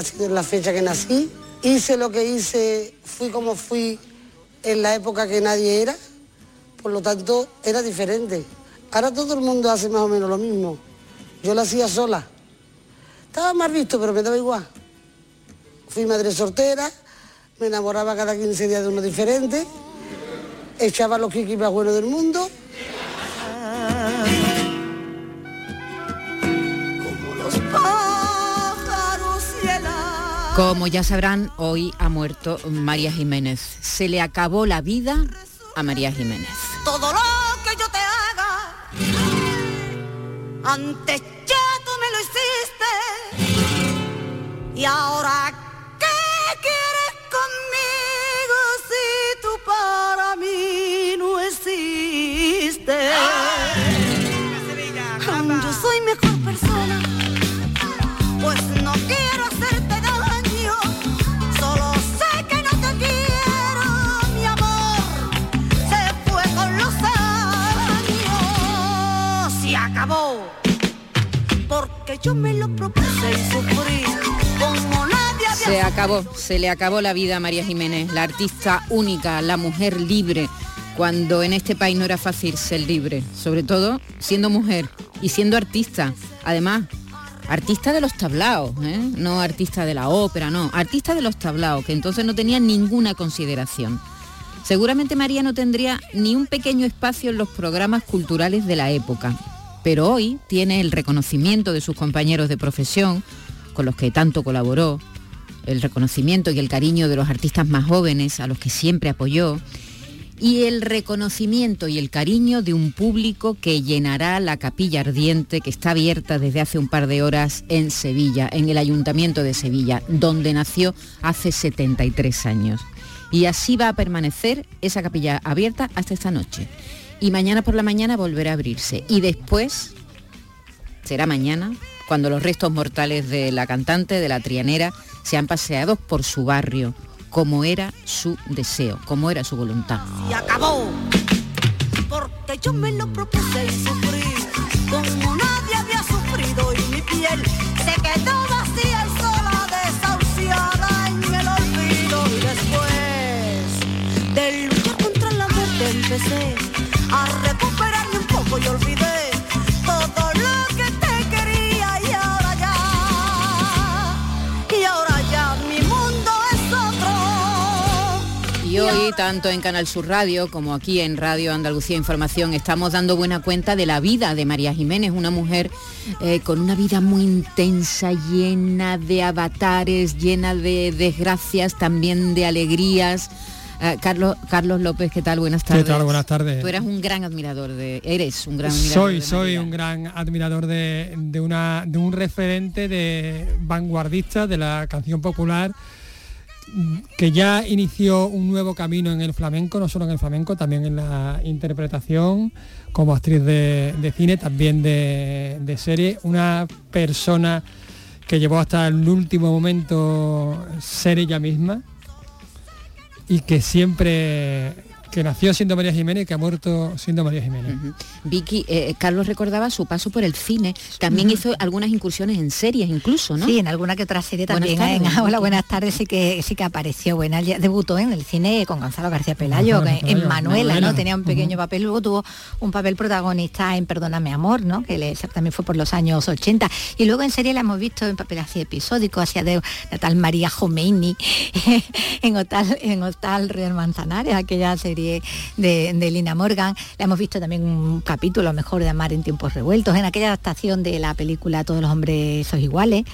Nacido en la fecha que nací. Hice lo que hice, fui como fui en la época que nadie era. Por lo tanto, era diferente. Ahora todo el mundo hace más o menos lo mismo. Yo lo hacía sola. Estaba más visto, pero me daba igual. Fui madre soltera, me enamoraba cada 15 días de uno diferente, echaba los kikis más buenos del mundo. Como ya sabrán, hoy ha muerto María Jiménez. Se le acabó la vida a María Jiménez. todo lo que yo te haga. Antes ya tú me lo hiciste. Yo me lo como nadie había Se acabó, se le acabó la vida a María Jiménez, la artista única, la mujer libre, cuando en este país no era fácil ser libre, sobre todo siendo mujer y siendo artista. Además, artista de los tablaos, ¿eh? no artista de la ópera, no, artista de los tablaos, que entonces no tenía ninguna consideración. Seguramente María no tendría ni un pequeño espacio en los programas culturales de la época, pero hoy tiene el reconocimiento de sus compañeros de profesión, con los que tanto colaboró, el reconocimiento y el cariño de los artistas más jóvenes a los que siempre apoyó, y el reconocimiento y el cariño de un público que llenará la capilla ardiente que está abierta desde hace un par de horas en Sevilla, en el Ayuntamiento de Sevilla, donde nació hace 73 años. Y así va a permanecer esa capilla abierta hasta esta noche. Y mañana por la mañana volverá a abrirse. Y después, será mañana, cuando los restos mortales de la cantante, de la trianera, sean paseados por su barrio, como era su deseo, como era su voluntad. se acabó. Porque yo me lo propuse y sufrí como nadie había sufrido y mi piel se quedó vacía y sola, desahuciada en el olvido. Y después de luchar contra la muerte empecé un poco y olvidé todo lo que te quería y ahora ya mi mundo es otro. Y hoy, tanto en Canal Sur Radio como aquí en Radio Andalucía Información, estamos dando buena cuenta de la vida de María Jiménez, una mujer eh, con una vida muy intensa, llena de avatares, llena de desgracias, también de alegrías. Eh, Carlos, Carlos López, ¿qué tal? Buenas tardes. ¿Qué tal? Buenas tardes. Tú eras un gran admirador de... Eres un gran admirador Soy, de soy un gran admirador de, de una, de un referente de vanguardista de la canción popular que ya inició un nuevo camino en el flamenco, no solo en el flamenco, también en la interpretación, como actriz de, de cine, también de, de serie, una persona que llevó hasta el último momento ser ella misma y que siempre que nació siendo María Jiménez y que ha muerto siendo María Jiménez. Vicky, eh, Carlos recordaba su paso por el cine, también hizo algunas incursiones en series incluso, ¿no? Sí, en alguna que otra serie también. ¿eh? Hola, buenas tardes, sí que sí que apareció. Buena, debutó en el cine con Gonzalo García Pelayo, en Manuela, ¿no? Tenía un pequeño papel, luego tuvo un papel protagonista en Perdóname Amor, ¿no? Que le, también fue por los años 80. Y luego en serie la hemos visto en papel así episódico, hacia de la tal María Jomeini, en Hotel, en Hotel Real Manzanares, aquella serie de, Lina Morgan. La hemos visto también un capítulo mejor de Amar en tiempos revueltos, en aquella adaptación de la película Todos los hombres son iguales.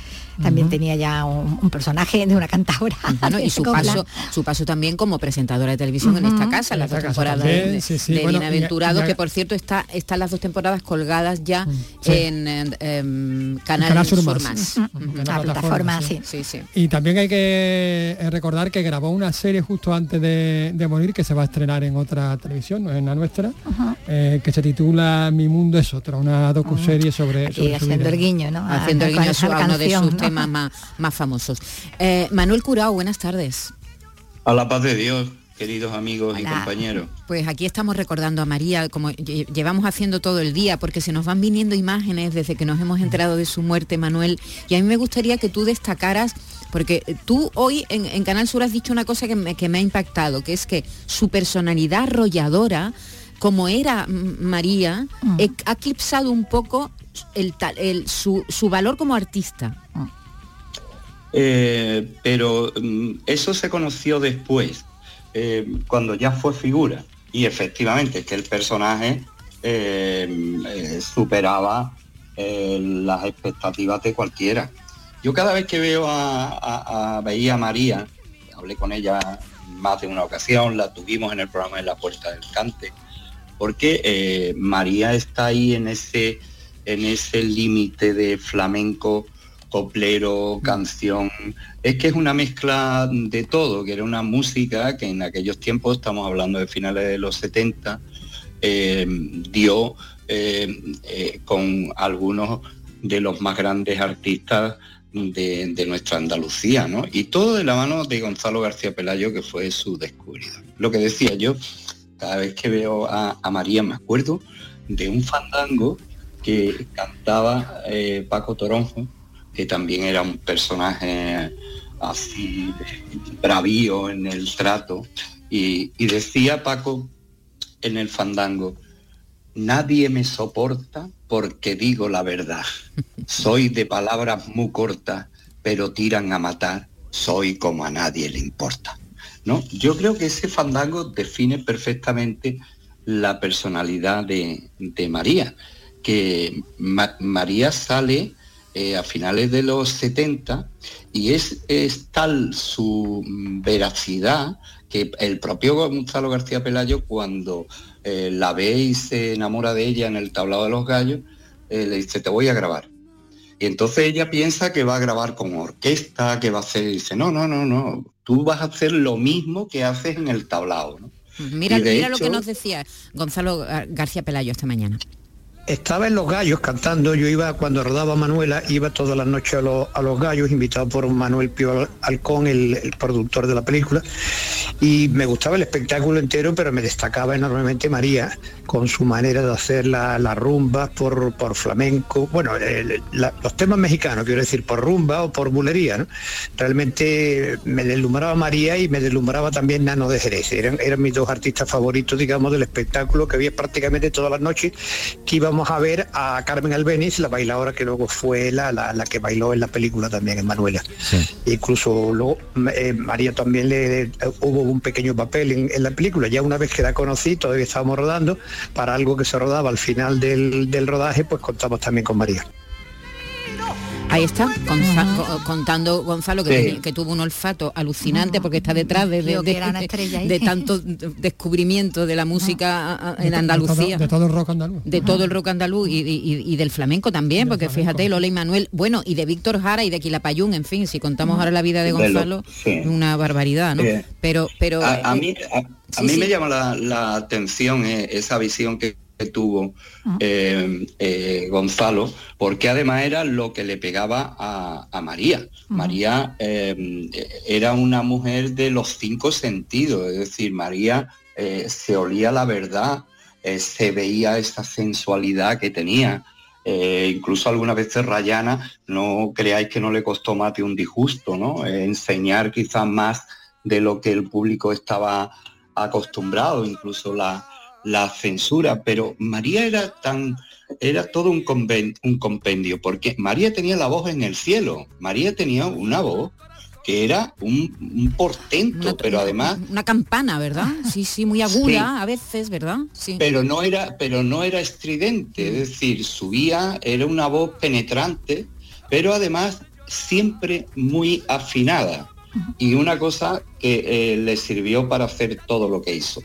También tenía ya un, personaje de una cantadora. y su paso, su paso también como presentadora de televisión en esta casa, las dos temporadas de, Lina Aventurado, que por cierto está, están las dos temporadas colgadas ya mm, en, Canal, Sur, Más. La plataforma, sí. Y también hay que eh, recordar que grabó una serie justo antes de, morir que se va a estrenar en otra televisión, no en la nuestra, eh, que se titula Mi mundo es otro, una docuserie sobre, sobre haciendo el guiño, ¿no? Haciendo el guiño a uno de sus temas más, más famosos. Eh, Manuel Curao, buenas tardes. A la paz de Dios queridos amigos y compañeros. Pues aquí estamos recordando a María, como llevamos haciendo todo el día, porque se nos van viniendo imágenes desde que nos hemos enterado de su muerte, Manuel, y a mí me gustaría que tú destacaras, porque tú hoy en, Canal Sur has dicho una cosa que me, ha impactado, que es que su personalidad arrolladora, como era María, mm. ha eclipsado un poco el, su, su valor como artista. Eh, pero mm, eso se conoció después, eh, cuando ya fue figura. Y efectivamente, que el personaje eh, superaba las expectativas de cualquiera. Yo cada vez que veo a, veía a María, hablé con ella más de una ocasión, la tuvimos en el programa de La Puerta del Cante, porque María está ahí en ese en ese límite de flamenco, coplero, canción. Es que es una mezcla de todo, que era una música que en aquellos tiempos, estamos hablando de finales de los 70, eh, dio eh, eh, con algunos de los más grandes artistas de, nuestra Andalucía, ¿no? Y todo de la mano de Gonzalo García Pelayo, que fue su descubridor. Lo que decía yo, cada vez que veo a, a María me acuerdo de un fandango que cantaba eh, Paco Toronjo, que también era un personaje así bravío en el trato, y, decía Paco en el fandango, nadie me soporta porque digo la verdad. Soy de palabras muy cortas, pero tiran a matar, soy como a nadie le importa. ¿No? Yo creo que ese fandango define perfectamente la personalidad de, de María que María sale eh, a finales de los 70 y es, tal su veracidad que el propio Gonzalo García Pelayo cuando eh, la ve y se enamora de ella en el tablado de los gallos, eh, le dice, te voy a grabar. Y entonces ella piensa que va a grabar con orquesta, que va a hacer, y dice, no, no, no, no, tú vas a hacer lo mismo que haces en el tablado. Mira, mira lo que nos decía Gonzalo García Pelayo esta mañana estaba en Los Gallos cantando, yo iba cuando rodaba Manuela, iba todas las noches a, Los Gallos, invitado por Manuel Pío Alcón, el, productor de la película, y me gustaba el espectáculo entero, pero me destacaba enormemente María, con su manera de hacer las la rumbas por, por flamenco, bueno, los temas mexicanos, quiero decir, por rumba o por bulería, Realmente me deslumbraba María y me deslumbraba también Nano de Jerez, eran, eran mis dos artistas favoritos, digamos, del espectáculo que había prácticamente todas las noches que íbamos vamos a ver a Carmen Albeniz, la bailadora que luego fue la, la, que bailó en la película también, en Manuela. Incluso luego eh, María también le, hubo un pequeño papel en, la película. Ya una vez que la conocí, todavía estábamos rodando, para algo que se rodaba al final del, del rodaje, pues contamos también con María. Ahí está, contando Gonzalo que, tuvo un olfato alucinante porque está detrás de, de, tanto descubrimiento de la música en Andalucía. De todo, el rock andaluz. De todo el rock andaluz y, del flamenco también, porque fíjate, Lola y Manuel, bueno, y de Víctor Jara y de Quilapayún, en fin, si contamos ahora la vida de Gonzalo, una barbaridad, ¿no? Pero, pero. A, mí, a, mí me llama la, atención eh, esa visión que que tuvo eh, eh, Gonzalo, porque además era lo que le pegaba a, María. María eh, era una mujer de los cinco sentidos, es decir, María se olía la verdad, se veía esa sensualidad que tenía. Incluso algunas veces Rayana, no creáis que no le costó más de un disgusto, ¿no? enseñar quizás más de lo que el público estaba acostumbrado, incluso la, la censura, pero María era tan, era todo un, un compendio, porque María tenía la voz en el cielo, María tenía una voz que era un, portento, pero además una campana, ¿verdad? Sí, sí, muy aguda a veces, ¿verdad? Sí. Pero no era, pero no era estridente, es mm. decir, subía, era una voz penetrante, pero además siempre muy afinada y una cosa que eh, le sirvió para hacer todo lo que hizo,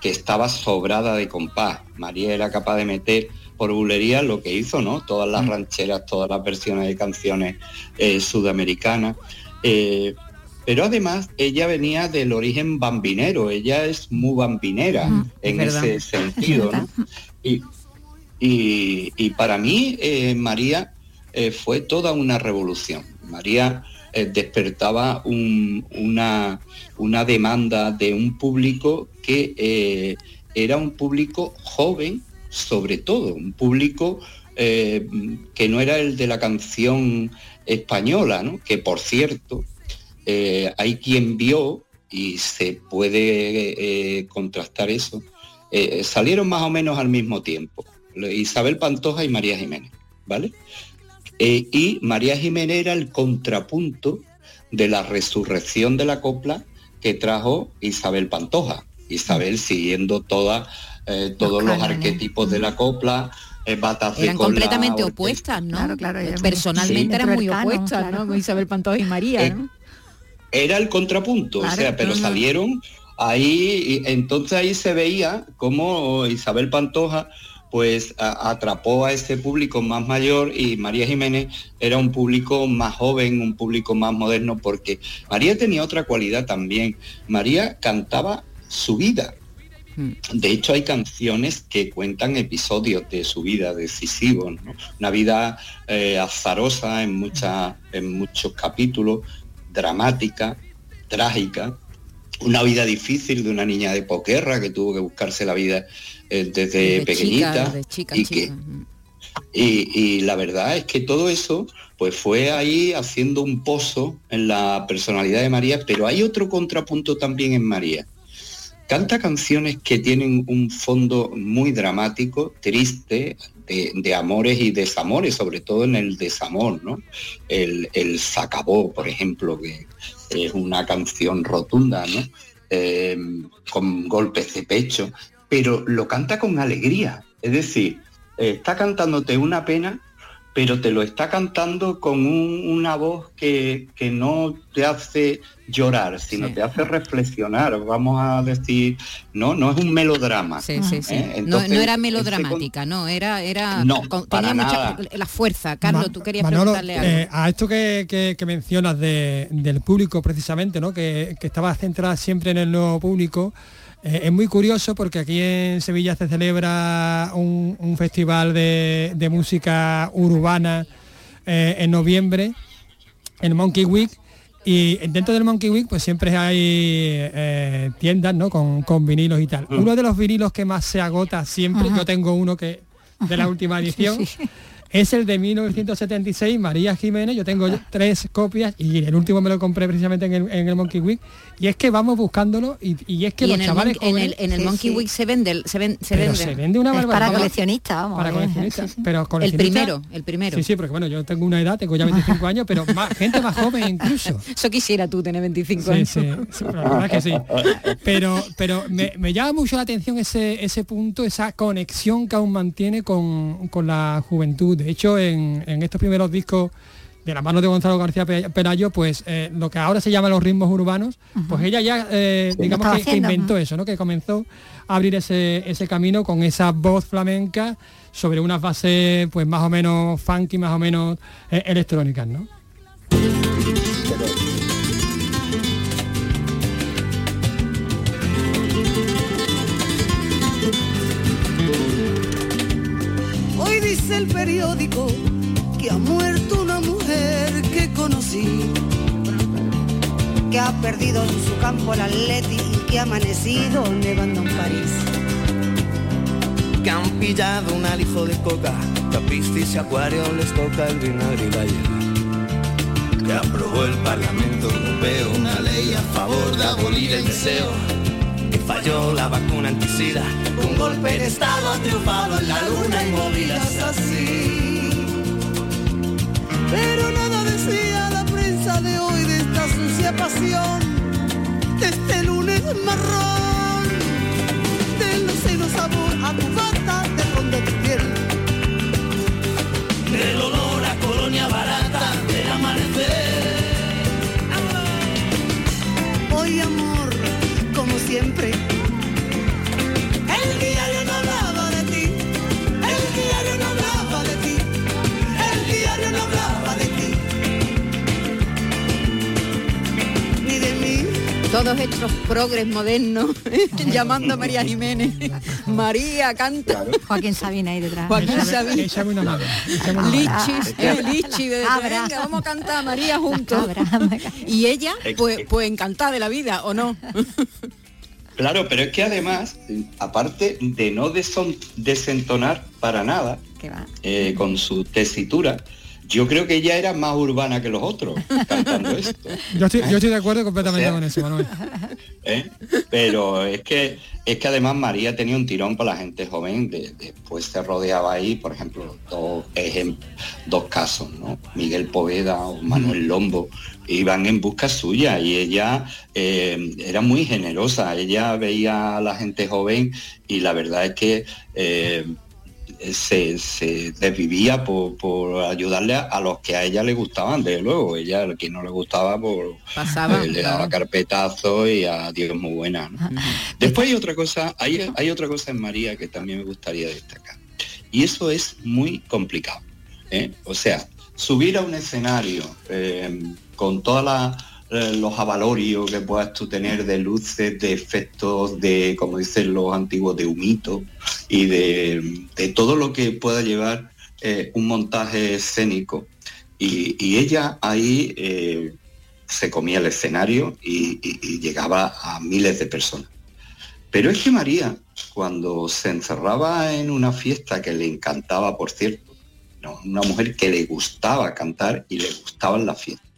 que estaba sobrada de compás. María era capaz de meter por bulería lo que hizo, ¿no? Todas las mm. rancheras, todas las versiones de canciones eh, sudamericanas. Eh, pero además ella venía del origen bambinero, ella es muy bambinera en ese sentido. Y, para mí eh, María eh, fue toda una revolución. María despertaba una, una, demanda de un público que era un público joven, sobre todo, un público que no era el de la canción española, ¿no? que por cierto, eh, hay quien vio, y se puede eh, contrastar eso, eh, salieron más o menos al mismo tiempo, Isabel Pantoja y María Jiménez, ¿vale? Y María Jiménez era el contrapunto de la resurrección de la copla que trajo Isabel Pantoja. Isabel siguiendo toda, todos los arquetipos de la copla, eran completamente opuestas, ¿no? Claro, claro, Personalmente eran muy opuestas, ¿no? Isabel Pantoja y María, eh, Era el contrapunto, o sea, pero salieron ahí, entonces ahí se veía como Isabel Pantoja pues atrapó a ese público más mayor y María Jiménez era un público más joven, un público más moderno, porque María tenía otra cualidad también. María cantaba su vida, de hecho, hay canciones que cuentan episodios de su vida decisivos, una vida eh, azarosa en, en muchos capítulos, dramática, trágica, una vida difícil de una niña de poquerra que tuvo que buscarse la vida eh, desde, pequeñita y, la verdad es que todo eso pues fue ahí haciendo un pozo en la personalidad de María, pero hay otro contrapunto también en María canta canciones que tienen un fondo muy dramático, triste, de, amores y desamores, sobre todo en el desamor, ¿no? El, el Sacabó, por ejemplo, que es una canción rotunda, ¿no? Em, con golpes de pecho, pero lo canta con alegría, es decir, está cantándote una pena pero te lo está cantando con una voz que, no te hace llorar, sino te hace reflexionar, vamos a decir, no, no es un melodrama. Sí, sí, sí. ¿eh? no, era melodramática, no, era, era no, tenía mucha la fuerza. Carlos, tú querías preguntarle algo. Eh, a esto que, mencionas del público precisamente, ¿no? Que, que estaba centrada siempre en el nuevo público. Eh, es muy curioso porque aquí en Sevilla se celebra un, festival de, música urbana eh, en noviembre, en Monkey Week, y dentro del Monkey Week pues siempre hay eh, tiendas ¿no? con, vinilos y tal. Mm. Uno de los vinilos que más se agota siempre, yo tengo uno que de la última edición, es el de 1976, María Jiménez. Yo tengo tres copias y el último me lo compré precisamente en el, Monkey Week. Y es que vamos buscándolo y, es que los chavales... en el, en el Monkey Week se vende, se, vende, se vende. una barbaridad. Para coleccionistas, vamos. Para coleccionistas. Pero El primero, el primero. Sí, sí, porque bueno, yo tengo una edad, tengo ya 25 años, pero más, gente más joven incluso. Eso quisiera tú tener 25 años. Sí, sí, la verdad es que sí. Pero, pero me, llama mucho la atención ese, ese punto, esa conexión que aún mantiene con, con la juventud. De hecho, en, en, estos primeros discos de la mano de Gonzalo García Pelayo, pues eh, lo que ahora se llama los ritmos urbanos, pues ella ya, eh, digamos que, inventó eso, ¿no? Que comenzó a abrir ese, ese camino con esa voz flamenca sobre unas bases pues más o menos funky, más o menos eh, electrónicas, ¿no? Periódico que ha muerto una mujer que conocí, que ha perdido en su campo el Atleti y que ha amanecido nevando en París. Que han pillado un alijo de coca, tapistis y acuario les toca el vinagre y la. Que aprobó el Parlamento Europeo una ley a favor de abolir el deseo. Falló la vacuna antisida, un golpe de Estado ha triunfado en la luna y movidas así. Pero nada decía la prensa de hoy de esta sucia pasión, de este lunes marrón, Todos estos progres modernos llamando a María Jiménez. María canta. Joaquín Sabina ahí detrás. Joaquín Sabina. Échame una mano. Lichis, eh, Lichi, de- Abra. venga, vamos a cantar a María juntos. Y ella, pues, pues encantada de la vida, ¿o no? Claro, pero es que además, aparte de no deson- desentonar para nada eh, con su tesitura, yo creo que ella era más urbana que los otros cantando esto. Yo estoy, yo estoy de acuerdo completamente O sea, con eso, Manuel. ¿eh? Pero es que es que además María tenía un tirón para la gente joven, de- después se rodeaba ahí, por ejemplo, dos dos casos, ¿no? Miguel Poveda o Manuel Lombo, iban en busca suya y ella eh, era muy generosa, ella veía a la gente joven y la verdad es que eh, se, se desvivía por, por ayudarle a, los que a ella le gustaban, desde luego, ella a quien no le gustaba por Pasaba. eh, le daba carpetazo y a Dios muy buena. ¿no? Después hay otra cosa, hay, hay otra cosa en María que también me gustaría destacar. Y eso es muy complicado. ¿eh? O sea, subir a un escenario eh, con todos los avalorios que puedas tú tener de luces, de efectos, de, como dicen los antiguos, de humito y de, todo lo que pueda llevar eh, un montaje escénico. Y, ella ahí eh, se comía el escenario y, llegaba a miles de personas. Pero es que María, cuando se encerraba en una fiesta que le encantaba, por cierto, una mujer que le gustaba cantar y le gustaban las fiestas,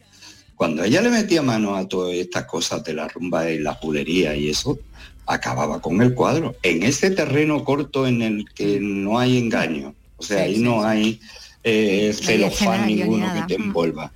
cuando ella le metía mano a todas estas cosas de la rumba y la bulería y eso, acababa con el cuadro. En ese terreno corto en el que no hay engaño, o sea, Sí, ahí sí, no sí. hay eh, celofán ninguno nada. que te envuelva.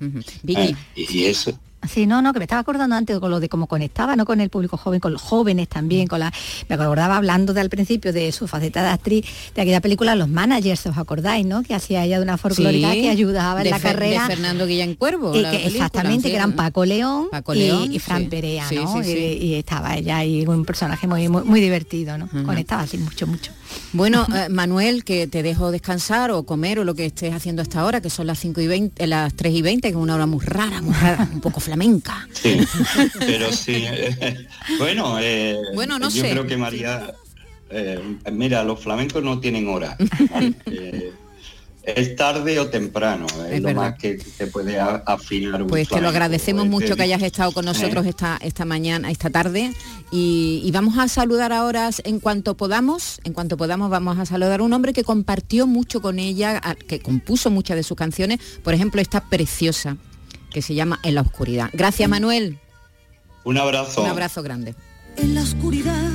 Eh, y, y eso, Sí, no, no, que me estaba acordando antes con lo de cómo conectaba, no con el público joven, con los jóvenes también, con la. Me acordaba hablando de al principio de su faceta de actriz de aquella película Los Managers, ¿os acordáis, no? Que hacía ella de una folclórica sí, que ayudaba en la Fer- carrera. De Fernando Guillén Cuervo. y la que- película, exactamente, sí. que eran Paco León, Paco y- León, y, Fran sí. Perea, ¿no? Y, y estaba ella ahí, un personaje muy, muy, muy divertido, ¿no? Conectaba así mucho, mucho. Bueno, eh, Manuel, que te dejo descansar o comer o lo que estés haciendo hasta ahora, que son las 5 y 20, eh, las 3 y 20, que es una hora muy rara, muy rara, un poco flamenca. Sí, pero sí. bueno, eh, Bueno, no yo sé. creo que María, eh, mira, los flamencos no tienen hora. Eh, es tarde o temprano, es, Es lo verdad. más que se puede afinar un Pues te lo agradecemos mucho que hayas estado con nosotros ¿eh? esta, esta mañana, esta tarde. Y, y vamos a saludar ahora, en cuanto podamos, en cuanto podamos, vamos a saludar a un hombre que compartió mucho con ella, a- que compuso muchas de sus canciones, por ejemplo, esta preciosa, que se llama En la oscuridad. Gracias, Manuel. Un abrazo. Un abrazo grande. en la oscuridad.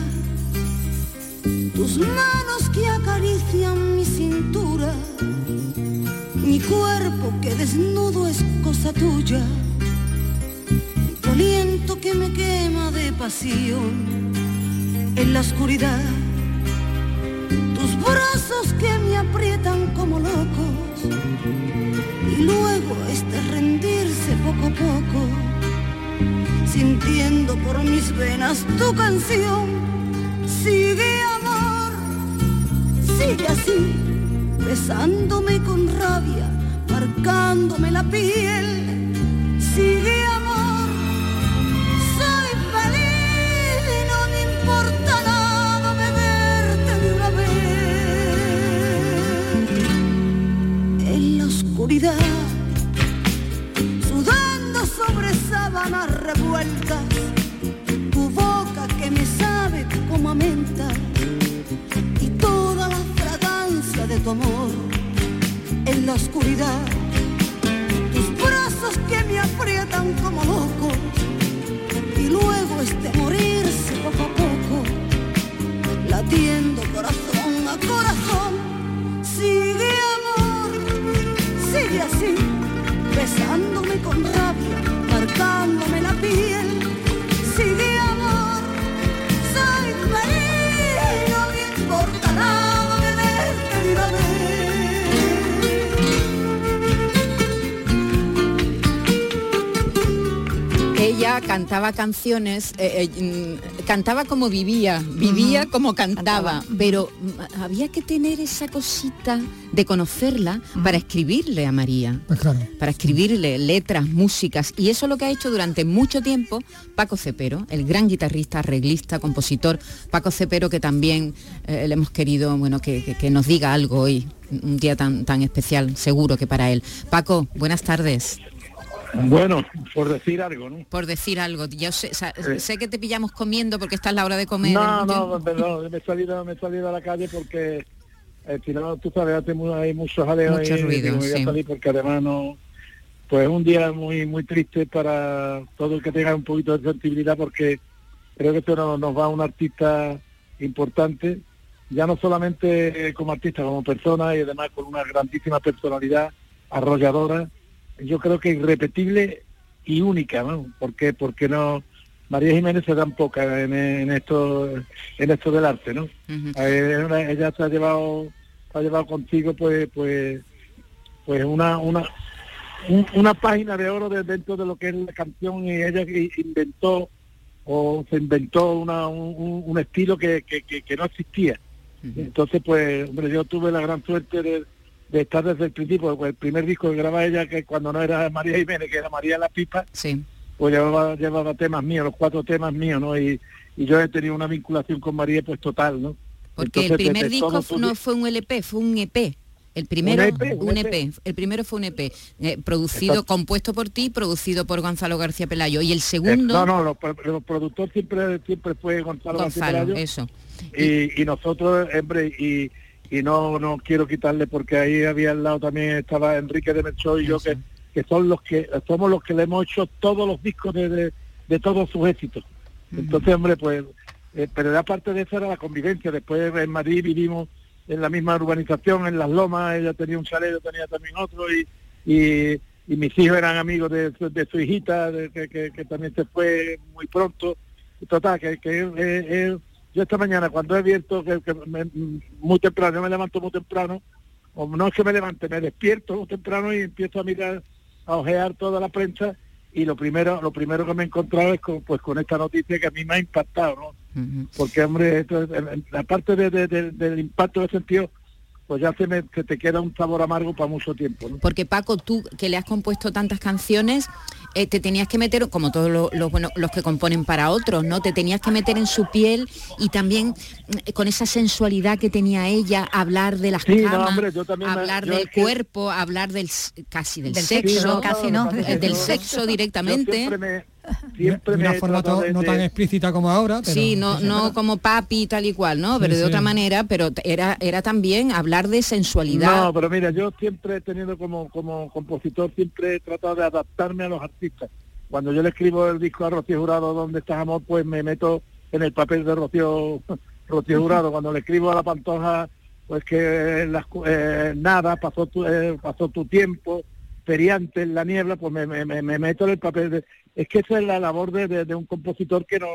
Tus manos que acarician mi cintura, mi cuerpo que desnudo es cosa tuya, tu aliento que me quema de pasión en la oscuridad. Tus brazos que me aprietan como locos y luego este rendirse poco a poco sintiendo por mis venas tu canción. Sigue amor, sigue así, besándome con rabia, marcándome la piel. Sigue amor, soy feliz y no me importa nada beberte de una vez. En la oscuridad, sudando sobre sábanas revueltas, tu boca que me sabe como a menta tu amor en la oscuridad. Tus brazos que me aprietan como locos y luego este morirse poco a poco, latiendo corazón a corazón. Sigue amor, sigue así, besándome con rabia, marcándome la piel. Cantaba canciones, eh, eh, mm, cantaba como vivía, vivía como cantaba, pero mm, había que tener esa cosita de conocerla para escribirle a María, Pues claro. para escribirle letras, músicas, y eso es lo que ha hecho durante mucho tiempo Paco Cepero, el gran guitarrista, arreglista, compositor, Paco Cepero que también eh, le hemos querido, bueno, que, que- que nos diga algo hoy, un día tan, tan especial, seguro que para él. Paco, buenas tardes. Bueno, por decir algo, ¿no? por decir algo. Yo sé, Eh. sé que te pillamos comiendo porque esta es la hora de comer. No, Yo- no, perdón, me he salido, me he salido a la calle porque eh, si no, tú sabes, hace hay mucho jaleo Mucho y ruido, voy a sí. salir porque además no, pues es un día muy muy triste para todo el que tenga un poquito de sensibilidad porque creo que esto nos, nos va a un artista importante, ya no solamente como artista, como persona y además con una grandísima personalidad arrolladora, yo creo que irrepetible y única, ¿no? Porque porque no María Jiménez se dan pocas en, en esto en esto del arte, ¿no? Ella se ha llevado se ha llevado contigo pues pues pues una una un- una página de oro de- dentro de lo que es la canción y ella inventó o se inventó una, un, estilo que, que, que- que no existía. Entonces, pues, hombre, yo tuve la gran suerte de, de estar desde el principio, el primer disco que grababa ella, que cuando no era María Jiménez, que era María La Pipa, sí. pues llevaba, llevaba temas míos, los cuatro temas míos, ¿no? Y, y yo he tenido una vinculación con María, pues total, ¿no? Porque Entonces, el primer disco todo no fue un LP, fue un EP. El primero, Un EP, un EP. EP. El primero fue un EP, eh, producido, Exacto. compuesto por ti, producido por Gonzalo García Pelayo. Y el Eh, segundo, no, no, los, los productores siempre siempre fue Gonzalo, García Gonzalo, Pelayo. eso. y, y nosotros, hombre, y, y no no quiero quitarle porque ahí había al lado también estaba Enrique de Melchor y yo que, que son los que somos los que le hemos hecho todos los discos de, de, de todos sus éxitos. Entonces, hombre, pues, eh, pero aparte de eso era la convivencia. Después en Madrid vivimos en la misma urbanización, en Las Lomas, ella tenía un chalet, yo tenía también otro y, y, y mis hijos eran amigos de, su- de su hijita, que, que- que también se fue muy pronto. Total, que, que eh, eh, yo esta mañana cuando he abierto, que, que me- muy temprano, yo me levanto muy temprano, o no es que me levante, me despierto muy temprano y empiezo a mirar, a ojear toda la prensa y lo primero lo primero que me he encontrado es con, pues con esta noticia que a mí me ha impactado, ¿no? Porque, hombre, esto de- de- de- del impacto de sentido, pues ya se, me, se te queda un sabor amargo para mucho tiempo, ¿no? Porque Paco, tú que le has compuesto tantas canciones, eh, te tenías que meter, como todos los, los, bueno, los que componen para otros, ¿no? Te tenías que meter en su piel y también mm, con esa sensualidad que tenía ella, hablar de las Sí, no, camas, hombre, yo también me- hablar yo del que- cuerpo, hablar del casi del, Del sexo, no, casi no. eh, del sexo Yo directamente. siempre me, De, siempre de una me forma tratado to- de- no tan explícita como ahora, pero sí, no, no como papi tal y cual, ¿no? Sí, Pero de sí. otra manera, pero era, era también hablar de sensualidad. No, pero mira, yo siempre he tenido como, como compositor, siempre he tratado de adaptarme a los artistas. Cuando yo le escribo el disco a Rocío Jurado, ¿Dónde estás amor? Pues me meto en el papel de Rocío, Rocío Jurado. Cuando le escribo a La Pantoja, pues que las cu- eh, nada, pasó tu, eh, pasó tu tiempo, feriante en la niebla, pues me, me- me- me meto en el papel de... Es que esa es la labor de, un compositor que no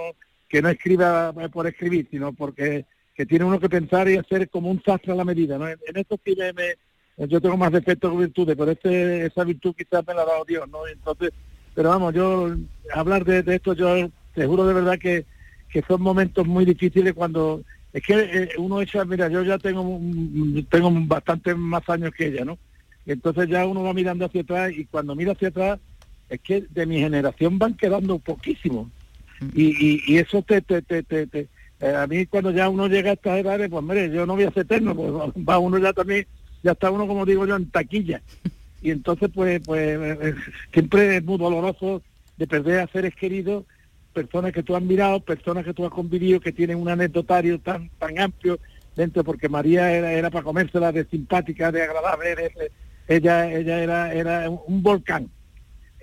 que no escriba eh, por escribir, sino porque que tiene uno que pensar y hacer como un sastre a la medida. ¿no? En, en esto sí me, yo tengo más defectos que virtudes, pero ese, esa virtud quizás me la ha dado Dios, ¿no? Entonces, pero vamos, yo hablar de, esto, yo te juro de verdad que, que son momentos muy difíciles cuando es que eh, uno echa, mira, yo ya tengo un- tengo bastante más años que ella, ¿no? Entonces ya uno va mirando hacia atrás y cuando mira hacia atrás es que de mi generación van quedando poquísimos y, y, y eso te, te, te, te- te- eh, a mí cuando ya uno llega a estas edades pues mire yo no voy a ser eterno pues va- va uno ya también ya está uno como digo yo en taquilla. Y entonces pues pues eh, eh, siempre es muy doloroso de perder a seres queridos personas que tú has mirado, personas que tú has convivido, que tienen un anecdotario tan tan amplio dentro, porque María era, era para comérsela de simpática, de agradable, ella, ella era, era un volcán,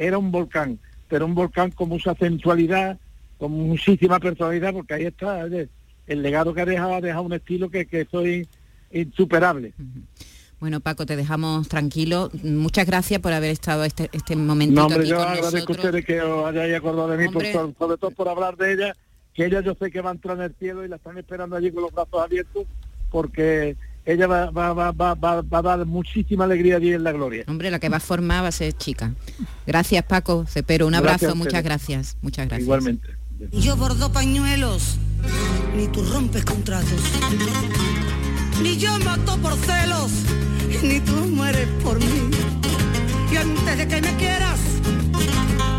era un volcán, pero un volcán con mucha sensualidad, con muchísima personalidad, porque ahí está el legado que ha dejado, ha dejado un estilo que, que soy insuperable. Bueno, Paco, te dejamos tranquilo. Muchas gracias por haber estado este, este momentito no, hombre, aquí yo con agradezco a nosotros. ustedes que os hayáis acordado de mí, Hombre. sobre todo por hablar de ella, que ella yo sé que va a entrar en el cielo y la están esperando allí con los brazos abiertos, porque ella va, va, va, va, va, va a dar muchísima alegría allí en la gloria. Hombre, la que va a formar va a ser chica. Gracias, Paco Cepero. Un Gracias abrazo, a muchas gracias. Muchas gracias. Igualmente. Yo bordo pañuelos, ni tú rompes contratos. Ni yo mato por celos, ni tú mueres por mí. Y antes de que me quieras,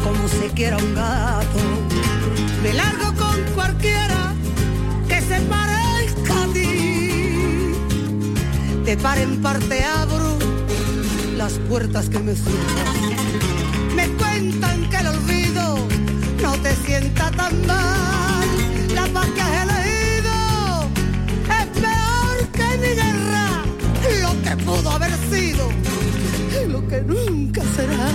como se quiera un gato, me largo con cualquiera De par en parte abro las puertas que me cierran. Me cuentan que el olvido no te sienta tan mal. La paz que has elegido es peor que mi guerra. Lo que pudo haber sido, lo que nunca será.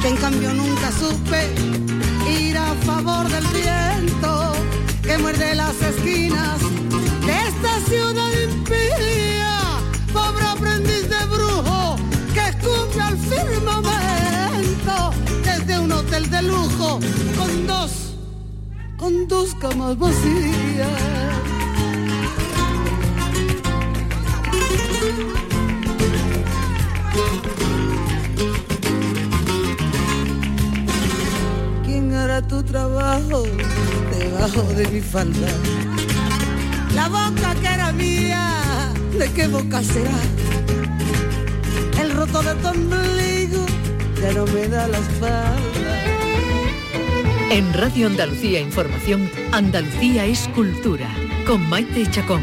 Que en cambio nunca supe ir a favor del viento que muerde las esquinas esta ciudad impía. Pobre aprendiz de brujo que escupe al firmamento desde un hotel de lujo con dos, con dos camas vacías. ¿Quién hará tu trabajo debajo de mi falda? La boca que era mía, ¿de qué boca será? El roto de tu ombligo ya no me da la espalda. En Radio Andalucía Información, Andalucía es cultura, con Maite Chacón.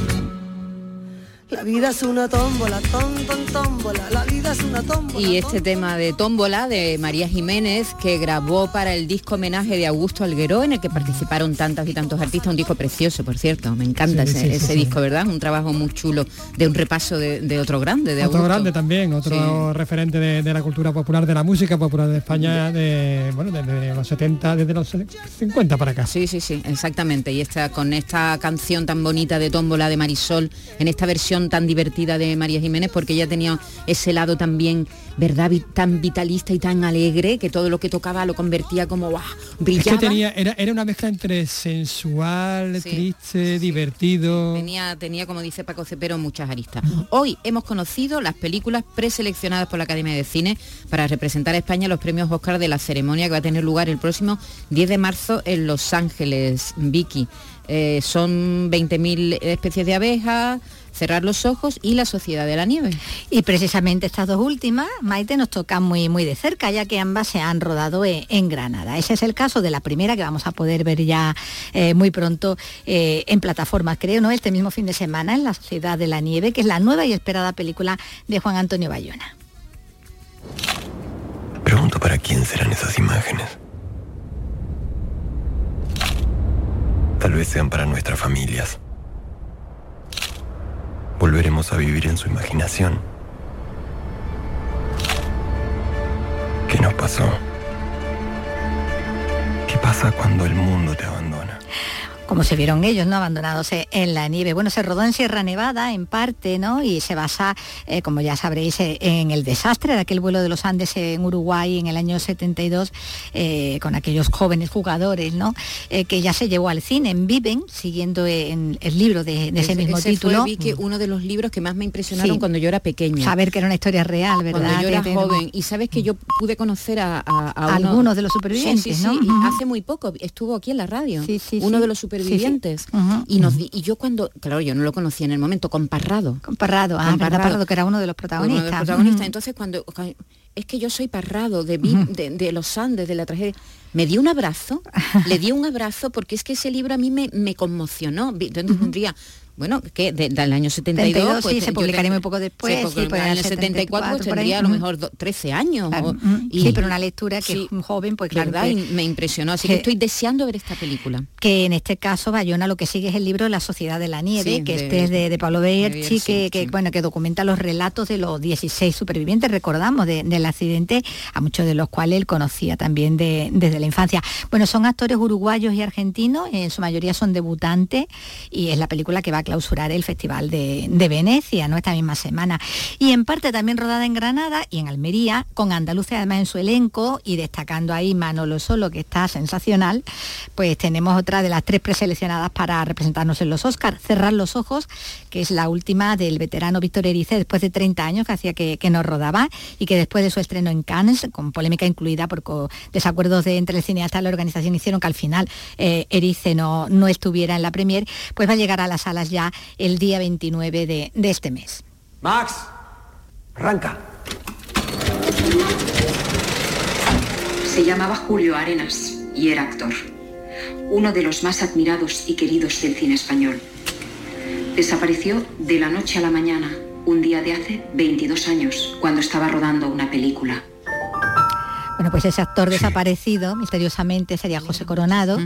La vida es una tómbola, tom, tom, tómbola. La vida es una tómbola. Y este tema de Tómbola de María Jiménez que grabó para el disco homenaje de Augusto Algueró en el que participaron tantas y tantos artistas, un disco precioso, por cierto, me encanta Sí, ese, sí, sí, ese sí. disco, ¿verdad? Un trabajo muy chulo de un repaso de, de otro grande, de Otro Augusto. grande también, otro referente de, de la cultura popular, de la música popular de España, de, bueno, desde los 70, desde los 50 para acá. Sí, sí, sí, exactamente. Y esta, con esta canción tan bonita de Tómbola de Marisol, en esta versión tan divertida de María Jiménez, porque ella tenía ese lado también, ¿verdad? Tan vitalista y tan alegre, que todo lo que tocaba lo convertía como, ¡guau! Es Brillaba. que tenía, era, era una mezcla entre sensual, triste, divertido. Tenía, tenía, como dice Paco Cepero, muchas aristas. Hoy hemos conocido las películas preseleccionadas por la Academia de Cine para representar a España los premios Oscar de la ceremonia que va a tener lugar el próximo 10 de marzo en Los Ángeles, Vicky. Eh, son 20.000 especies de abejas, Cerrar los ojos y La Sociedad de la Nieve. Y precisamente estas dos últimas, Maite, nos tocan muy, muy de cerca, ya que ambas se han rodado en, en Granada. Ese es el caso de la primera que vamos a poder ver ya eh, muy pronto eh, en plataformas, creo, ¿no? Este mismo fin de semana en La Sociedad de la Nieve, que es la nueva y esperada película de Juan Antonio Bayona. Pregunto para quién serán esas imágenes. Tal vez sean para nuestras familias. Volveremos a vivir en su imaginación. ¿Qué nos pasó? ¿Qué pasa cuando el mundo te abandona? Como se vieron ellos, ¿no? Abandonados en la nieve. Bueno, se rodó en Sierra Nevada, en parte, ¿no? Y se basa, eh, como ya sabréis, eh, en el desastre de aquel vuelo de los Andes en Uruguay en el año 72, eh, con aquellos jóvenes jugadores, ¿no? que ya se llevó al cine, en Viven, siguiendo en el libro de, ese, mismo título. vi que uno de los libros que más me impresionaron cuando yo era pequeña. Saber que era una historia real, ¿verdad? Cuando yo era joven. Y sabes que yo pude conocer a, algunos de los supervivientes, sí, hace muy poco estuvo aquí en la radio. uno de los supervivientes y, nos, y yo cuando, claro, yo no lo conocía en el momento, con Parrado. Con Parrado, ah, Parrado, que era uno de los protagonistas. Entonces cuando, es que yo soy Parrado de, de, los Andes, de la tragedia. Me dio un abrazo, le di un abrazo porque es que ese libro a mí me, me conmocionó. Entonces tendría bueno, que del año 72, pues, sí, se publicaría muy poco después, sí, pues, en el 74, pues tendría a lo mejor 13 años. y, sí, pero una lectura que es un joven, pues claro. Que, me impresionó, así que, estoy deseando ver esta película. Que en este caso, Bayona lo que sigue es el libro La Sociedad de la Nieve, que este es de, Pablo Berchi, que, bueno, que documenta los relatos de los 16 supervivientes, recordamos, del accidente, a muchos de los cuales él conocía también desde la infancia. Bueno, son actores uruguayos y argentinos, en su mayoría son debutantes, y es la película que va a clausurar el Festival de, Venecia, ¿no? Esta misma semana. Y en parte también rodada en Granada y en Almería, con Andalucía además en su elenco y destacando ahí Manolo Solo, que está sensacional, pues tenemos otra de las tres preseleccionadas para representarnos en los Oscars, Cerrar los Ojos, que es la última del veterano Víctor Erice, después de 30 años que hacía que, nos rodaba y que después de su estreno en Cannes, con polémica incluida por desacuerdos de, entre el cineasta y la organización, hicieron que al final eh, Erice no, no estuviera en la premier, pues va a llegar a las salas ya el día 29 de, de este mes. Max, arranca. Se llamaba Julio Arenas y era actor, uno de los más admirados y queridos del cine español. Desapareció de la noche a la mañana, un día de hace 22 años, cuando estaba rodando una película. Bueno, pues ese actor desaparecido misteriosamente sería José Coronado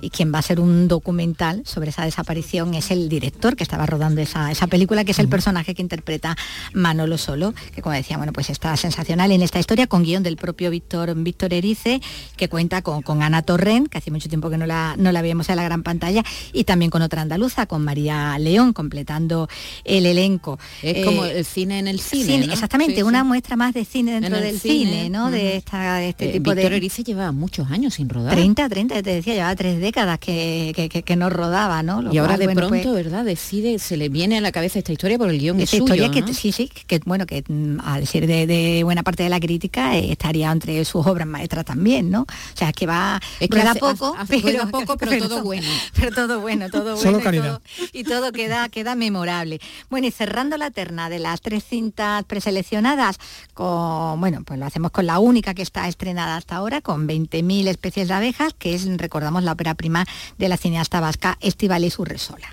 y quien va a ser un documental sobre esa desaparición es el director que estaba rodando esa, película, que es el personaje que interpreta Manolo Solo, que como decía, bueno, pues está sensacional en esta historia con guion del propio Víctor Víctor Erice, que cuenta con, con Ana Torren, que hace mucho tiempo que no la, no la veíamos en la gran pantalla, y también con otra andaluza, con María León, completando el elenco. Es como eh, el cine en el cine. Exactamente, una muestra más de cine dentro del cine, ¿no? De esta este eh, tipo Víctor Erice lleva muchos años sin rodar. 30, 30, te decía, llevaba tres décadas que, que, no rodaba, ¿no? y ahora de pronto, pues ¿verdad? Decide, se le viene a la cabeza esta historia por el guion esta historia que sí, sí, que bueno, que mm, al decir de, buena parte de la crítica eh, estaría entre sus obras maestras también, ¿no? O sea, que va, es que hace, poco, pero, poco, pero, todo bueno. Pero todo bueno, todo bueno. y todo, y todo queda, queda memorable. Bueno, y cerrando la terna de las tres cintas preseleccionadas, con, bueno, pues lo hacemos con la única que está estrenada hasta ahora, con 20.000 especies de abejas, que es, recordamos, la ópera prima de la cineasta vasca Estivaliz Urresola.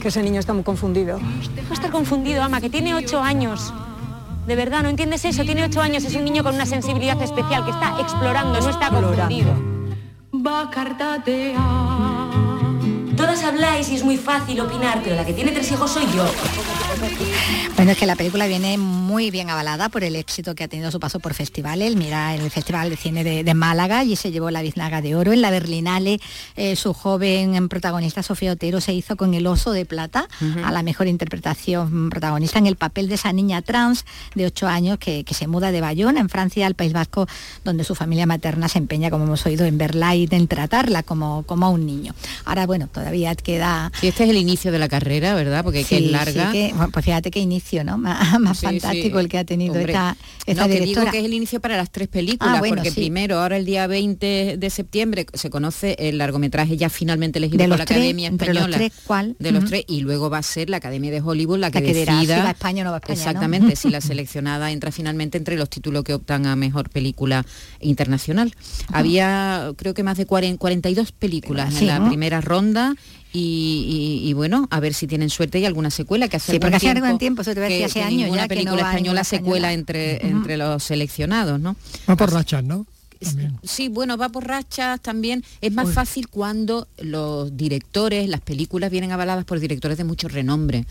Que ese niño está muy confundido. Deja de estar confundido, ama, que tiene ocho años. De verdad, ¿no entiendes eso? Tiene ocho años, es un niño con una sensibilidad especial que está explorando, no está confundido. Todas habláis y es muy fácil opinar, pero la que tiene tres hijos soy yo. Bueno, es que la película viene muy bien avalada por el éxito que ha tenido su paso por festivales. Mira, en el Festival de Cine de, Málaga y se llevó la Biznaga de Oro. En la Berlinale, eh, su joven protagonista Sofía Otero se hizo con el Oso de Plata a la mejor interpretación protagonista en el papel de esa niña trans de 8 años que, se muda de Bayona, en Francia, al País Vasco, donde su familia materna se empeña, como hemos oído, en verla y en tratarla como, como a un niño. Ahora, bueno, todavía queda... Y este es el inicio de la carrera, ¿verdad? Porque que es larga. pues fíjate qué inicio, ¿no? Más, fantástico el que ha tenido esta, esta no, digo que es el inicio para las tres películas, ah, porque primero, ahora el día 20 de septiembre se conoce el largometraje ya finalmente elegido por la Academia Española. De los tres, ¿cuál? De los tres, y luego va a ser la Academia de Hollywood la que, decida... Si va a España o no va a España, Exactamente, si la seleccionada entra finalmente entre los títulos que optan a Mejor Película Internacional. Había, creo que más de 42 películas en la primera ronda y, bueno, a ver si tienen suerte y alguna secuela que hace sí, porque hace algún tiempo, eso te voy a hace años ya película española secuela entre, entre los seleccionados, ¿no? Va por rachas, ¿no? Sí, bueno, va por rachas también. Es más fácil cuando los directores, las películas vienen avaladas por directores de mucho renombre.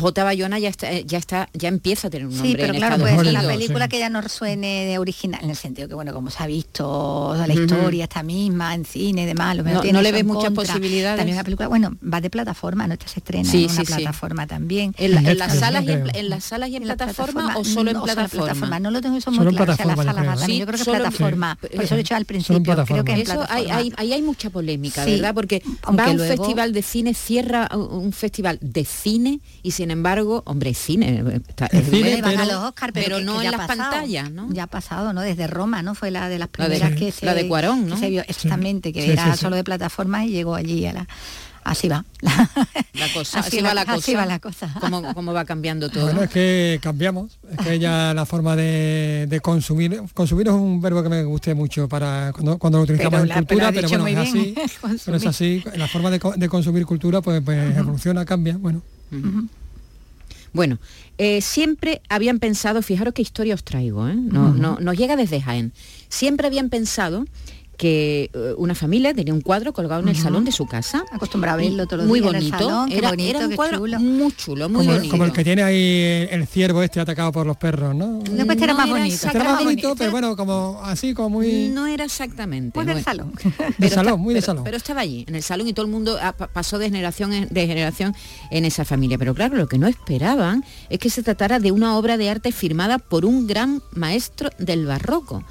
J. Bayona ya está, ya está, ya empieza a tener un nombre. Sí, pero en claro, Estados pues la película que ya no suene de original, en el sentido que bueno, como se ha visto la historia esta misma en cine y demás, lo No- tiene no le ves muchas contra. posibilidades. También una película, bueno, va de plataforma, no Esta se estrena Sí, en una sí, sí. plataforma también. ¿En, la- en las salas y en, las salas y en, En la plataforma, o solo en plataforma? No lo tengo eso muy claro. o sea, plataforma, las yo salas creo. va también, Sí, yo creo que plataforma. Eso lo he dicho al principio. Creo que en. Eso hay, hay- ahí hay mucha polémica, Sí, ¿verdad? Porque aunque va a un luego- festival de cine, cierra un festival de cine y sin embargo, hombre, cine. Está, Es es cine, bueno, Bueno, van a pero- los Oscar, pero, pero que- no que en las pasado. pantallas, ¿no? Ya ha pasado, ¿no? Desde Roma, ¿no? Fue la de las La de- primeras que se... la de Cuarón, que ¿no? se vio exactamente, que Sí, era sí, sí. solo de plataforma y llegó allí a la... Así va. la cosa, Así así, va- la cosa. así va la cosa. Cómo, cómo va cambiando todo. Bueno, es que cambiamos. Es que ya la forma de, de consumir, consumir es un verbo que me guste mucho para cuando, cuando lo utilizamos Pero en la- pero cultura, pero, dicho bueno, es así. pero es así. La forma de, de consumir cultura pues, pues evoluciona, cambia. Bueno, Bueno, eh, siempre habían pensado, fijaros qué historia os traigo, ¿eh? no, no, nos llega desde Jaén. Siempre habían pensado que eh, una familia tenía un cuadro colgado en el salón de su casa. Acostumbraba a verlo todos los muy días en el bonito. salón, era, bonito, era un cuadro chulo. muy chulo, muy como, bonito. como el que tiene ahí el ciervo este atacado por los perros, ¿no? Después este era No más bonito. Este era más bonito, pero bueno, como así, como muy... No era exactamente. Pues del no- salón. de salón, muy de pero- salón. Pero estaba allí, en el salón, y todo el mundo ah, pa- pasó de generación en de generación en esa familia. Pero claro, lo que no esperaban es que se tratara de una obra de arte firmada por un gran maestro del barroco.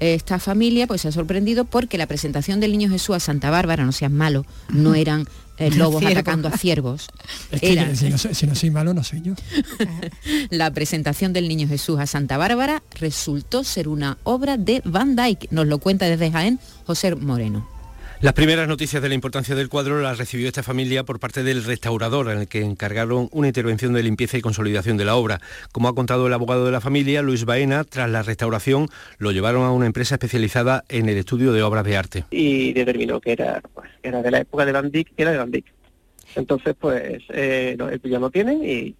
Esta familia pues se ha sorprendido porque la presentación del Niño Jesús a Santa Bárbara, no seas malo, no eran eh, lobos Ciervo. atacando a ciervos. es que Eran- yo- si, no, soy- si no soy malo, no soy yo. la presentación del Niño Jesús a Santa Bárbara resultó ser una obra de Van Dyck. Nos lo cuenta desde Jaén José Moreno. Las primeras noticias de la importancia del cuadro las recibió esta familia por parte del restaurador, en el que encargaron una intervención de limpieza y consolidación de la obra. Como ha contado el abogado de la familia, Luis Baena, tras la restauración lo llevaron a una empresa especializada en el estudio de obras de arte. y determinó que era, pues, era de la época de Van Dyck, era de Van Dyck. Entonces, pues, eh, ellos ya lo tienen y,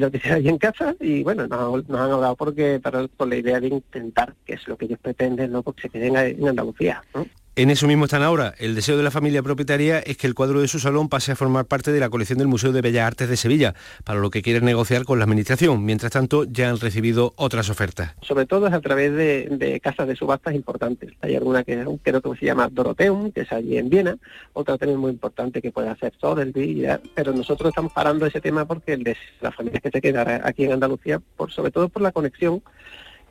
lo tienen ahí en casa y bueno, nos, han- hablado porque para, con la idea de intentar, que es lo que ellos pretenden, ¿no? porque se queden en Andalucía. ¿no? En eso mismo están ahora. El deseo de la familia propietaria es que el cuadro de su salón pase a formar parte de la colección del Museo de Bellas Artes de Sevilla, para lo que quieren negociar con la Administración. Mientras tanto, ya han recibido otras ofertas. Sobre todo es a través de, casas de subastas importantes. Hay alguna que creo que se llama Doroteum, que es allí en Viena, otra también muy importante que puede hacer Sotheby's, y ya, pero nosotros estamos parando ese tema porque el de las familias que se quedan aquí en Andalucía, por sobre todo por la conexión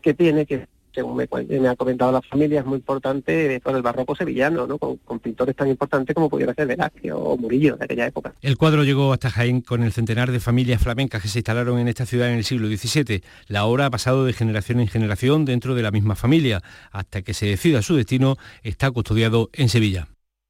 que tiene, que según me, me ha comentado la familia, es muy importante con el barroco sevillano, ¿no? con, con pintores tan importantes como pudiera ser Velázquez o Murillo de aquella época. El cuadro llegó hasta Jaén con el centenar de familias flamencas que se instalaron en esta ciudad en el siglo XVII. La obra ha pasado de generación en generación dentro de la misma familia. Hasta que se decida su destino, está custodiado en Sevilla.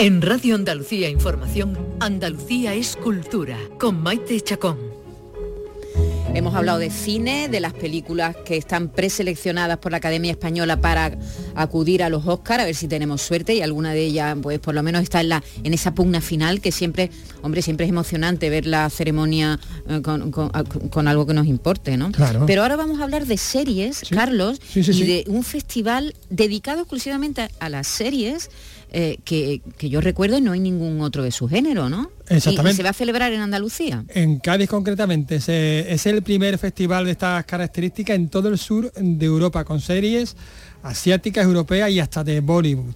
En Radio Andalucía Información, Andalucía es cultura, con Maite Chacón. Hemos hablado de cine, de las películas que están preseleccionadas por la Academia Española para acudir a los Oscars, a ver si tenemos suerte y alguna de ellas, pues por lo menos está en, la, en esa pugna final que siempre, hombre, siempre es emocionante ver la ceremonia eh, con, con- algo que nos importe, ¿no? Claro. Pero ahora vamos a hablar de series, Carlos, Sí, sí, y sí. de un festival dedicado exclusivamente a, a las series. Eh, que, que yo recuerdo no hay ningún otro de su género, ¿no? Y- Y, Exactamente. se va a celebrar en Andalucía. En Cádiz concretamente, se- es el primer festival de estas características en todo el sur de Europa, con series asiáticas, europeas y hasta de Bollywood.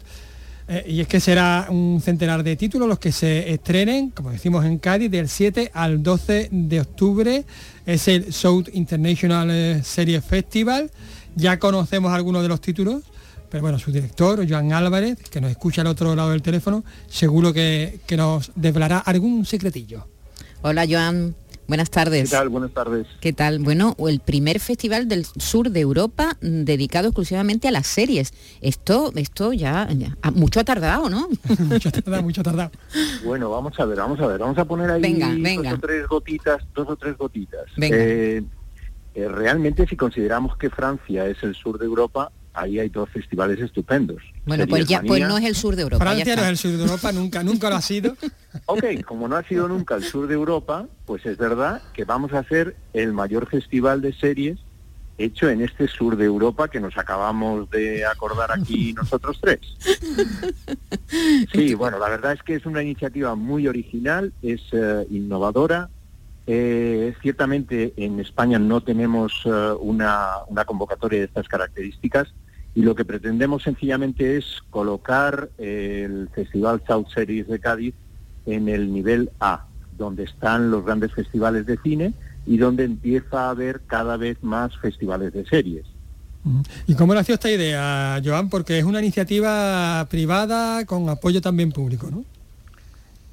Eh, y es que será un centenar de títulos los que se estrenen, como decimos en Cádiz, del 7 al 12 de octubre. Es el South International eh, Series Festival. Ya conocemos algunos de los títulos, pero bueno, su director, Joan Álvarez, que nos escucha al otro lado del teléfono, seguro que, que nos desvelará algún secretillo. Hola Joan, Buenas tardes. ¿Qué tal? Buenas tardes. ¿Qué tal? Bueno, el primer festival del sur de Europa dedicado exclusivamente a las series. Esto, esto ya, ya ah, mucho ha tardado, ¿no? mucho ha tardado, mucho ha tardado. Bueno, vamos a ver, vamos a ver, vamos a poner ahí Venga, dos venga. o tres gotitas, dos o tres gotitas. Venga. Eh, eh, realmente si consideramos que Francia es el sur de Europa, ahí hay dos festivales estupendos. Bueno, pues ya, pues no es el sur de Europa. Francia no es el sur de Europa, nunca, nunca lo ha sido. Ok, como no ha sido nunca el sur de Europa, pues es verdad que vamos a hacer el mayor festival de series hecho en este sur de Europa que nos acabamos de acordar aquí nosotros tres. Sí, bueno, la verdad es que es una iniciativa muy original, es eh, innovadora. Eh, ciertamente en España no tenemos eh, una, una convocatoria de estas características y lo que pretendemos sencillamente es colocar el Festival South Series de Cádiz en el nivel A, donde están los grandes festivales de cine y donde empieza a haber cada vez más festivales de series. ¿Y cómo nació esta idea, Joan? Porque es una iniciativa privada con apoyo también público, ¿no?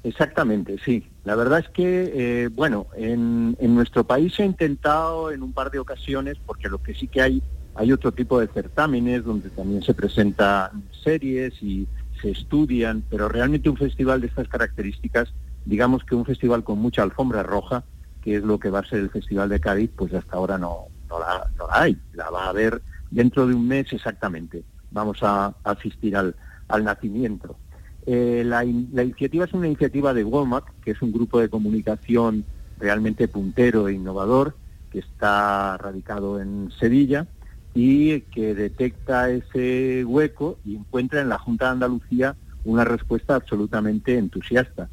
Exactamente, sí. La verdad es que, eh, bueno, en, en nuestro país se ha intentado en un par de ocasiones, porque lo que sí que hay, hay otro tipo de certámenes donde también se presentan series y se estudian, pero realmente un festival de estas características, digamos que un festival con mucha alfombra roja, que es lo que va a ser el Festival de Cádiz, pues hasta ahora no, no, la, no la hay. La va a haber dentro de un mes exactamente. Vamos a asistir al, al nacimiento. Eh, la, la iniciativa es una iniciativa de WOMAC, que es un grupo de comunicación realmente puntero e innovador, que está radicado en Sevilla y que detecta ese hueco y encuentra en la Junta de Andalucía una respuesta absolutamente entusiasta.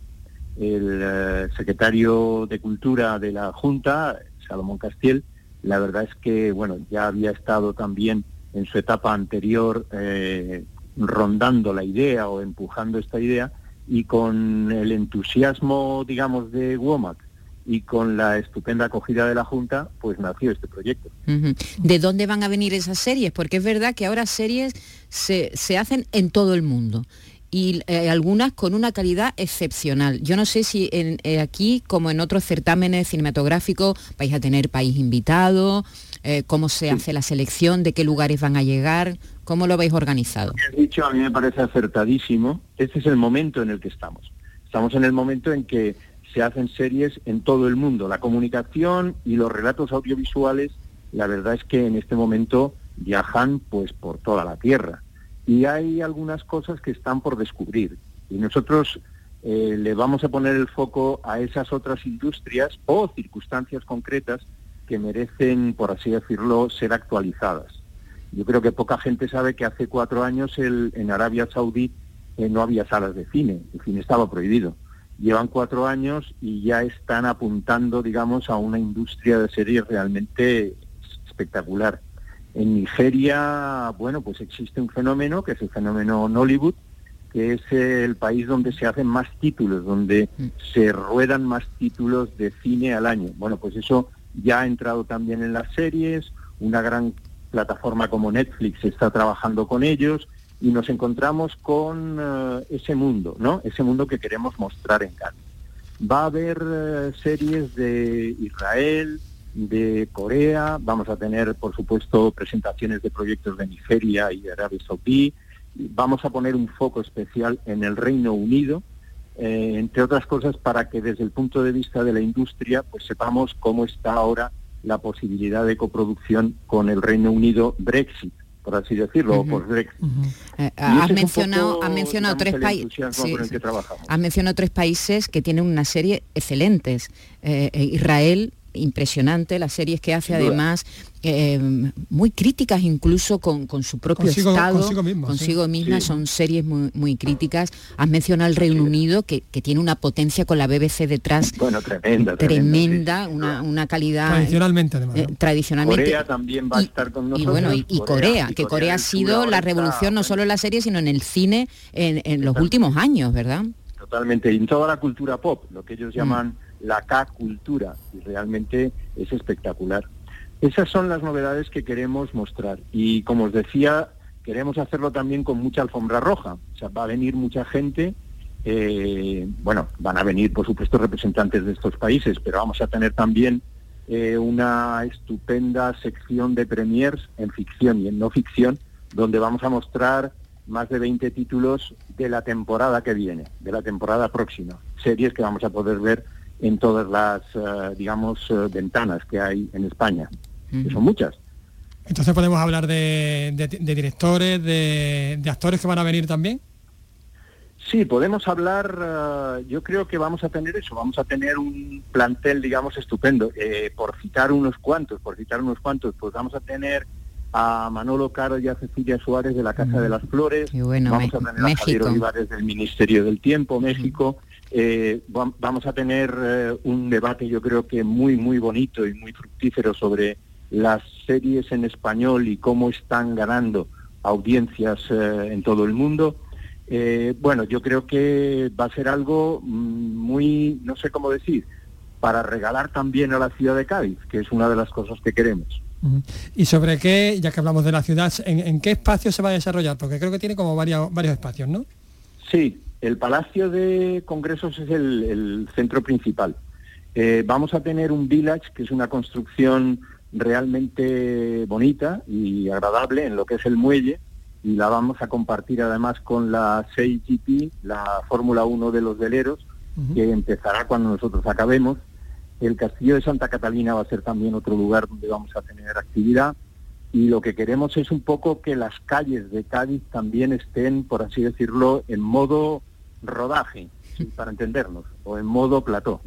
El eh, secretario de Cultura de la Junta, Salomón Castiel, la verdad es que bueno ya había estado también en su etapa anterior eh, rondando la idea o empujando esta idea y con el entusiasmo, digamos, de WOMAC y con la estupenda acogida de la Junta, pues nació este proyecto. ¿De dónde van a venir esas series? Porque es verdad que ahora series se, se hacen en todo el mundo y eh, algunas con una calidad excepcional. Yo no sé si en- eh, aquí, como en otros certámenes cinematográficos, vais a tener país invitado, eh, cómo se hace la selección, de qué lugares van a llegar, cómo lo habéis organizado. has dicho a mí me parece acertadísimo. Este es el momento en el que estamos. Estamos en el momento en que se hacen series en todo el mundo. La comunicación y los relatos audiovisuales, la verdad es que en este momento viajan pues por toda la tierra. Y hay algunas cosas que están por descubrir. Y nosotros eh, le vamos a poner el foco a esas otras industrias o circunstancias concretas que merecen, por así decirlo, ser actualizadas. Yo creo que poca gente sabe que hace cuatro años en Arabia Saudí eh, no había salas de cine, el cine estaba prohibido. Llevan cuatro años y ya están apuntando, digamos, a una industria de series realmente espectacular. En Nigeria, bueno, pues existe un fenómeno que es el fenómeno Nollywood, que es el país donde se hacen más títulos, donde se ruedan más títulos de cine al año. Bueno, pues eso ya ha entrado también en las series, una gran plataforma como Netflix está trabajando con ellos y nos encontramos con eh, ese mundo, ¿no? Ese mundo que queremos mostrar en Cannes. Va a haber eh, series de Israel, de Corea, vamos a tener, por supuesto, presentaciones de proyectos de Nigeria y de Arabia Saudí, vamos a poner un foco especial en el Reino Unido, eh, entre otras cosas para que desde el punto de vista de la industria pues sepamos cómo está ahora la posibilidad de coproducción con el Reino Unido Brexit, por así decirlo, o post-Brexit. Eh, Y has ese es un mencionado, has mencionado tres países. que trabajamos. Has mencionado tres países que tienen una serie excelentes. Eh, eh, Israel, impresionante, las series que hace además eh, muy críticas incluso con, con su propio Consigo- estado, consigo mismo, sí. consigo misma, Sí. son series muy, muy críticas. Has mencionado el Reino Unido, que, que tiene una potencia con la BBC detrás Bueno, tremenda, tremenda, una, una calidad Tradicionalmente, además. eh, tradicionalmente Corea también va a estar con y nosotros. bueno, y, y Corea, y que Corea Corea ha sido la revolución no solo en la serie, sino en el cine en, en los últimos años, ¿verdad? Totalmente, y en toda la cultura pop, lo que Mm. ellos llaman la K-cultura, y realmente es espectacular. Esas son las novedades que queremos mostrar. Y como os decía, queremos hacerlo también con mucha alfombra roja. O sea, va a venir mucha gente eh, bueno, van a venir por supuesto representantes de estos países, pero vamos a tener también eh, una estupenda sección de premiers en ficción y en no ficción, donde vamos a mostrar más de 20 títulos de la temporada que viene, de la temporada próxima, series que vamos a poder ver en todas las, eh, digamos, ventanas que hay en España, que son muchas. Entonces podemos hablar de, directores, de actores que van a venir también. Sí, podemos hablar, eh, yo creo que vamos a tener eso, vamos a tener un plantel, digamos, estupendo. Eh, por citar unos cuantos, por citar unos cuantos, pues vamos a tener a Manolo Caro y a Cecilia Suárez de la Casa de las Flores, vamos a tener a Javier Olivares del Ministerio del Tiempo, México, eh, vamos a tener un debate yo creo que muy, muy bonito y muy fructífero sobre las series en español y cómo están ganando audiencias en todo el mundo. Eh, bueno, yo creo que va a ser algo mm, muy, no sé cómo decir, para regalar también a la ciudad de Cádiz, que es una de las cosas que queremos. ¿Y sobre qué, ya que hablamos de la ciudad, en, qué espacio se va a desarrollar? Porque creo que tiene como varios, varios espacios, ¿no? Sí, el Palacio de Congresos es el, centro principal. Eh, vamos a tener un village, que es una construcción realmente bonita y agradable en lo que es el muelle, y la vamos a compartir además con la 6GP, la Fórmula 1 de los veleros, que empezará cuando nosotros acabemos. El Castillo de Santa Catalina va a ser también otro lugar donde vamos a tener actividad y lo que queremos es un poco que las calles de Cádiz también estén, por así decirlo, en modo rodaje, para entendernos, o en modo plató.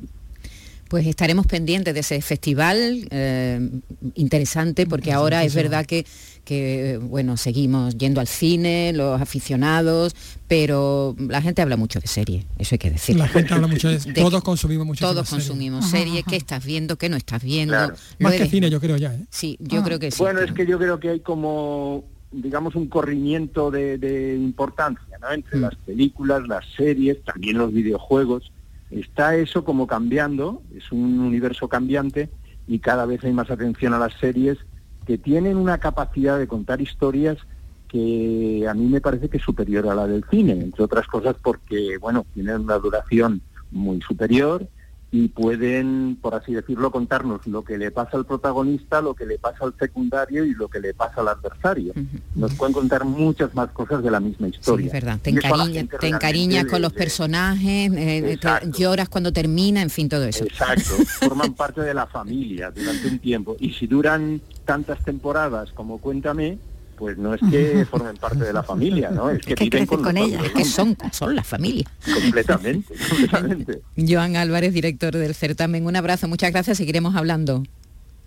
Pues estaremos pendientes de ese festival eh, interesante porque ahora es verdad que que bueno, seguimos yendo al cine, los aficionados, pero la gente habla mucho de serie, eso hay que decir. La gente habla mucho de, todos consumimos mucho Todos consumimos series, qué estás viendo, qué no estás viendo. Más que cine, yo creo ya. ¿eh? Sí, yo ah. creo que sí. Bueno, es que yo creo que hay como digamos un corrimiento de, importancia ¿no? entre mm. las películas, las series, también los videojuegos. Está eso como cambiando, es un universo cambiante y cada vez hay más atención a las series que tienen una capacidad de contar historias que a mí me parece que es superior a la del cine, entre otras cosas porque, bueno, tienen una duración muy superior y pueden, por así decirlo, contarnos lo que le pasa al protagonista, lo que le pasa al secundario y lo que le pasa al adversario. Nos pueden contar muchas más cosas de la misma historia. es verdad. Te, encariñas con los personajes, eh, lloras cuando termina, en fin, todo eso. Exacto. Forman parte de la familia durante un tiempo. Y si duran tantas temporadas como Cuéntame, pues no es que formen parte de la familia, ¿no? Es que, viven con, con ella, que son, son la familia. Completamente, completamente. Joan Álvarez, director del certamen, un abrazo, muchas gracias, seguiremos hablando.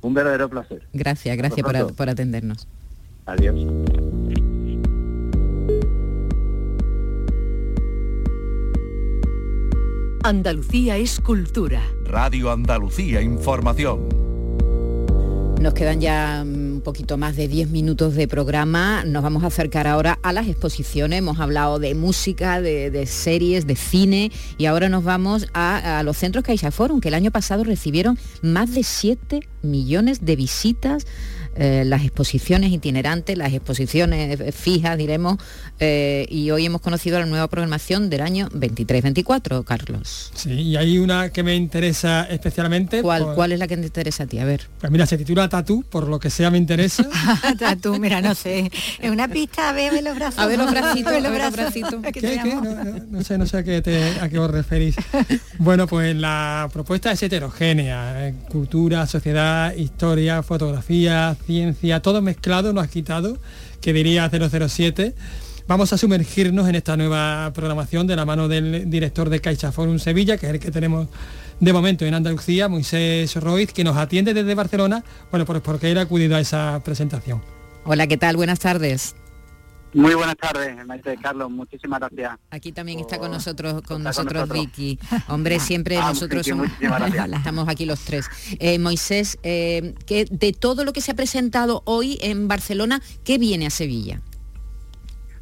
Un verdadero placer. Gracias, gracias por, por atendernos. Adiós. Andalucía es cultura. Radio Andalucía Información. Nos quedan ya poquito más de 10 minutos de programa. Nos vamos a acercar ahora a las exposiciones. Hemos hablado de música, de, series, de cine y ahora nos vamos a, los centros CaixaForum, que el año pasado recibieron más de 7 millones de visitas eh, las exposiciones itinerantes, las exposiciones eh, fijas, diremos, eh, y hoy hemos conocido la nueva programación del año 23-24, Carlos. Sí, y hay una que me interesa especialmente. ¿Cuál, pues ¿Cuál es la que te interesa a ti? A ver. Pues mira, se titula Tatú, por lo que sea me interesa. Tatú, mira, no sé. Es una pista, a ver, los brazos. A ver los bracitos, a ver los bracitos. ¿Qué, No, sé, no sé a qué, te, a qué os referís. bueno, pues la propuesta es heterogénea. Cultura, sociedad, historia, fotografía, ciencia, todo mezclado, nos ha quitado, que diría 007. Vamos a sumergirnos en esta nueva programación de la mano del director de Caixa Forum Sevilla, que es el que tenemos de momento en Andalucía, Moisés Roiz, que nos atiende desde Barcelona, bueno, pues porque él ha acudido a esa presentación. Hola, ¿qué tal? Buenas tardes. Muy buenas tardes, maestro Carlos, muchísimas gracias. Aquí también está con nosotros, con nosotros, Vicky. Hombre, siempre ah, nosotros somos, estamos aquí los tres. Eh, Moisés, eh, que de todo lo que se ha presentado hoy en Barcelona, ¿qué viene a Sevilla?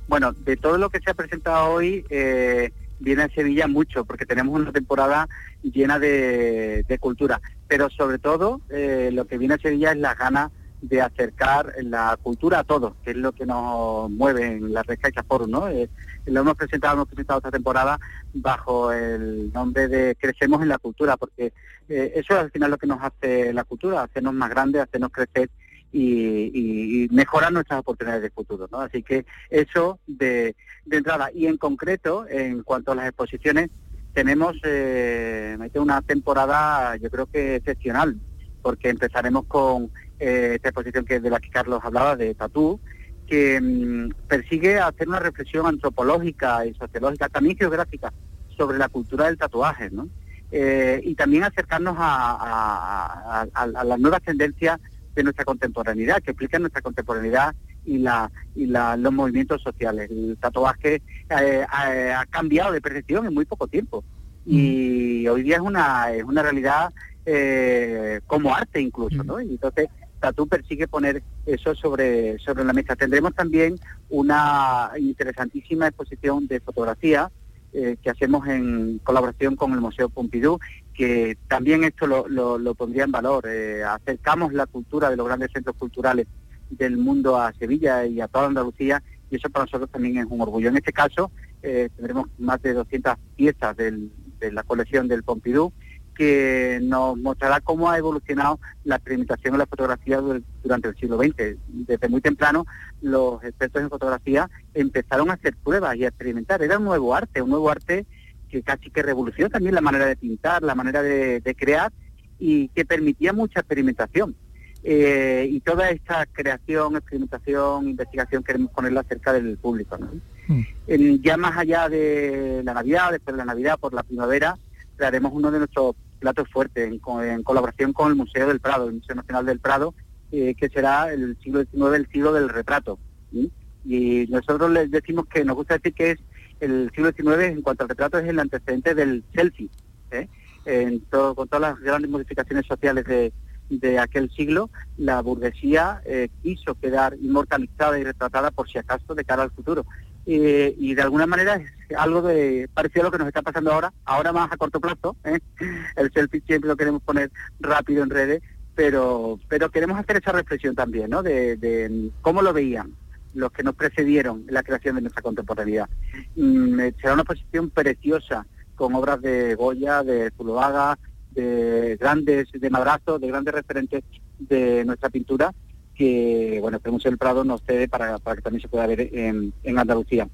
Bueno, de todo lo que se ha presentado hoy eh, viene a Sevilla mucho, porque tenemos una temporada llena de, cultura. Pero sobre todo, lo que viene a Sevilla es la ganas de acercar la cultura a todos, que es lo que nos mueve en la Rescaicha Forum, ¿no? Eh, lo hemos presentado, hemos presentado esta temporada bajo el nombre de Crecemos en la Cultura, porque eh, eso es al final lo que nos hace la cultura, hacernos más grandes, hacernos crecer y, mejorar nuestras oportunidades de futuro, ¿no? Así que eso de, de entrada. Y en concreto, en cuanto a las exposiciones, tenemos eh, una temporada, yo creo que excepcional, porque empezaremos con eh, esta exposición que de la que Carlos hablaba, de Tatú, que mm, persigue hacer una reflexión antropológica y sociológica, también geográfica, sobre la cultura del tatuaje, ¿no? Eh, y también acercarnos a, las nuevas tendencias de nuestra contemporaneidad, que explican nuestra contemporaneidad y, la, y los movimientos sociales. El tatuaje eh, ha, cambiado de percepción en muy poco tiempo y hoy día es una, es una realidad eh, como arte incluso, ¿no? Y entonces Tatu persigue poner eso sobre, sobre la mesa. Tendremos también una interesantísima exposición de fotografía eh, que hacemos en colaboración con el Museo Pompidou, que también esto lo, pondría en valor. acercamos la cultura de los grandes centros culturales del mundo a Sevilla y a toda Andalucía y eso para nosotros también es un orgullo. En este caso eh, tendremos más de 200 piezas de la colección del Pompidou que nos mostrará cómo ha evolucionado la experimentación en la fotografía durante el siglo XX. Desde muy temprano los expertos en fotografía empezaron a hacer pruebas y a experimentar. Era un nuevo arte, un nuevo arte que casi que revolucionó también la manera de pintar, la manera de crear y que permitía mucha experimentación. Eh, y toda esta creación, experimentación, investigación queremos ponerla cerca del público. Mm. ya más allá de la Navidad, después de la Navidad, por la primavera, crearemos uno de nuestros platos fuertes en, colaboración con el Museo del Prado, el Museo Nacional del Prado, eh, que será el siglo XIX, el siglo del retrato. Y nosotros les decimos que nos gusta decir que es el siglo XIX en cuanto al retrato es el antecedente del selfie, con todas las grandes modificaciones sociales de, de aquel siglo, la burguesía eh, quiso quedar inmortalizada y retratada por si acaso de cara al futuro. Y de alguna manera es algo de parecido a lo que nos está pasando ahora, ahora más a corto plazo. ¿eh? El selfie siempre lo queremos poner rápido en redes, pero, pero queremos hacer esa reflexión también, ¿no? De, cómo lo veían los que nos precedieron en la creación de nuestra contemporaneidad. Mm, será una posición preciosa con obras de Goya, de Zuloaga, de grandes, de Madrazo, de grandes referentes de nuestra pintura, que bueno, el Museo del Prado nos cede para, que también se pueda ver en, Andalucía.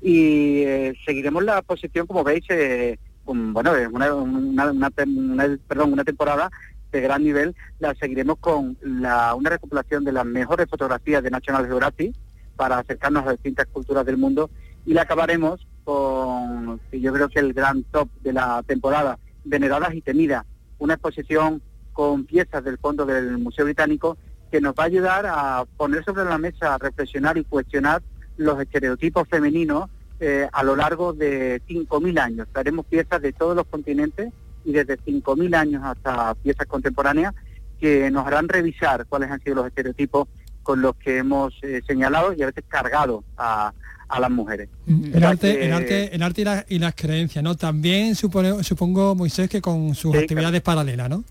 Y eh, seguiremos la posición, como veis, eh, bueno, una, una, temporada de gran nivel, la seguiremos con una recopilación de las mejores fotografías de National Geographic para acercarnos a distintas culturas del mundo y la acabaremos con, yo creo que el gran top de la temporada, veneradas y temidas, una exposición con piezas del fondo del Museo Británico que nos va a ayudar a poner sobre la mesa, a reflexionar y cuestionar los estereotipos femeninos eh, a lo largo de 5.000 años. Haremos piezas de todos los continentes y desde 5.000 años hasta piezas contemporáneas que nos harán revisar cuáles han sido los estereotipos con los que hemos eh, señalado y a veces cargado a, a las mujeres. El arte, el arte, el arte y, las creencias, ¿no? También supone, supongo, Moisés, que con sus actividades paralelas, ¿no?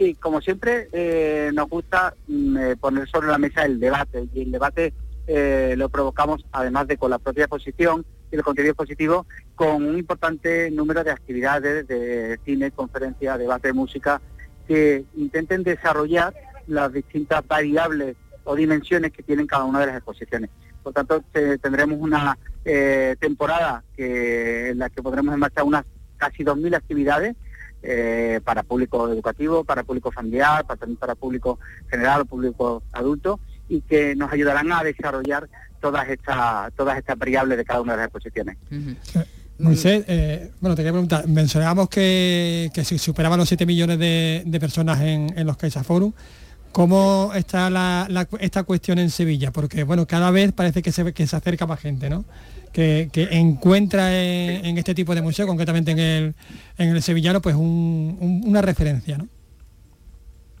Sí, como siempre, eh, nos gusta mm, eh, poner sobre la mesa el debate, y el debate eh, lo provocamos, además de con la propia exposición y el contenido positivo, con un importante número de actividades de cine, conferencias, debate de música, que intenten desarrollar las distintas variables o dimensiones que tienen cada una de las exposiciones. Por tanto, tendremos una temporada en la que podremos enmarcar unas casi 2.000 actividades eh, para público educativo, para público familiar, para, también para público general público adulto y que nos ayudarán a desarrollar todas estas todas estas variables de cada una de las exposiciones. Eh, bueno, te quería preguntar, mencionábamos que, que se superaban los 7 millones de, personas en, en los Caixa Forum. ¿Cómo está esta cuestión en Sevilla? Porque bueno, cada vez parece que se, que se acerca más gente, ¿no? Que, encuentra en, este tipo de museo, concretamente en el, en el sevillano, pues una referencia, ¿no?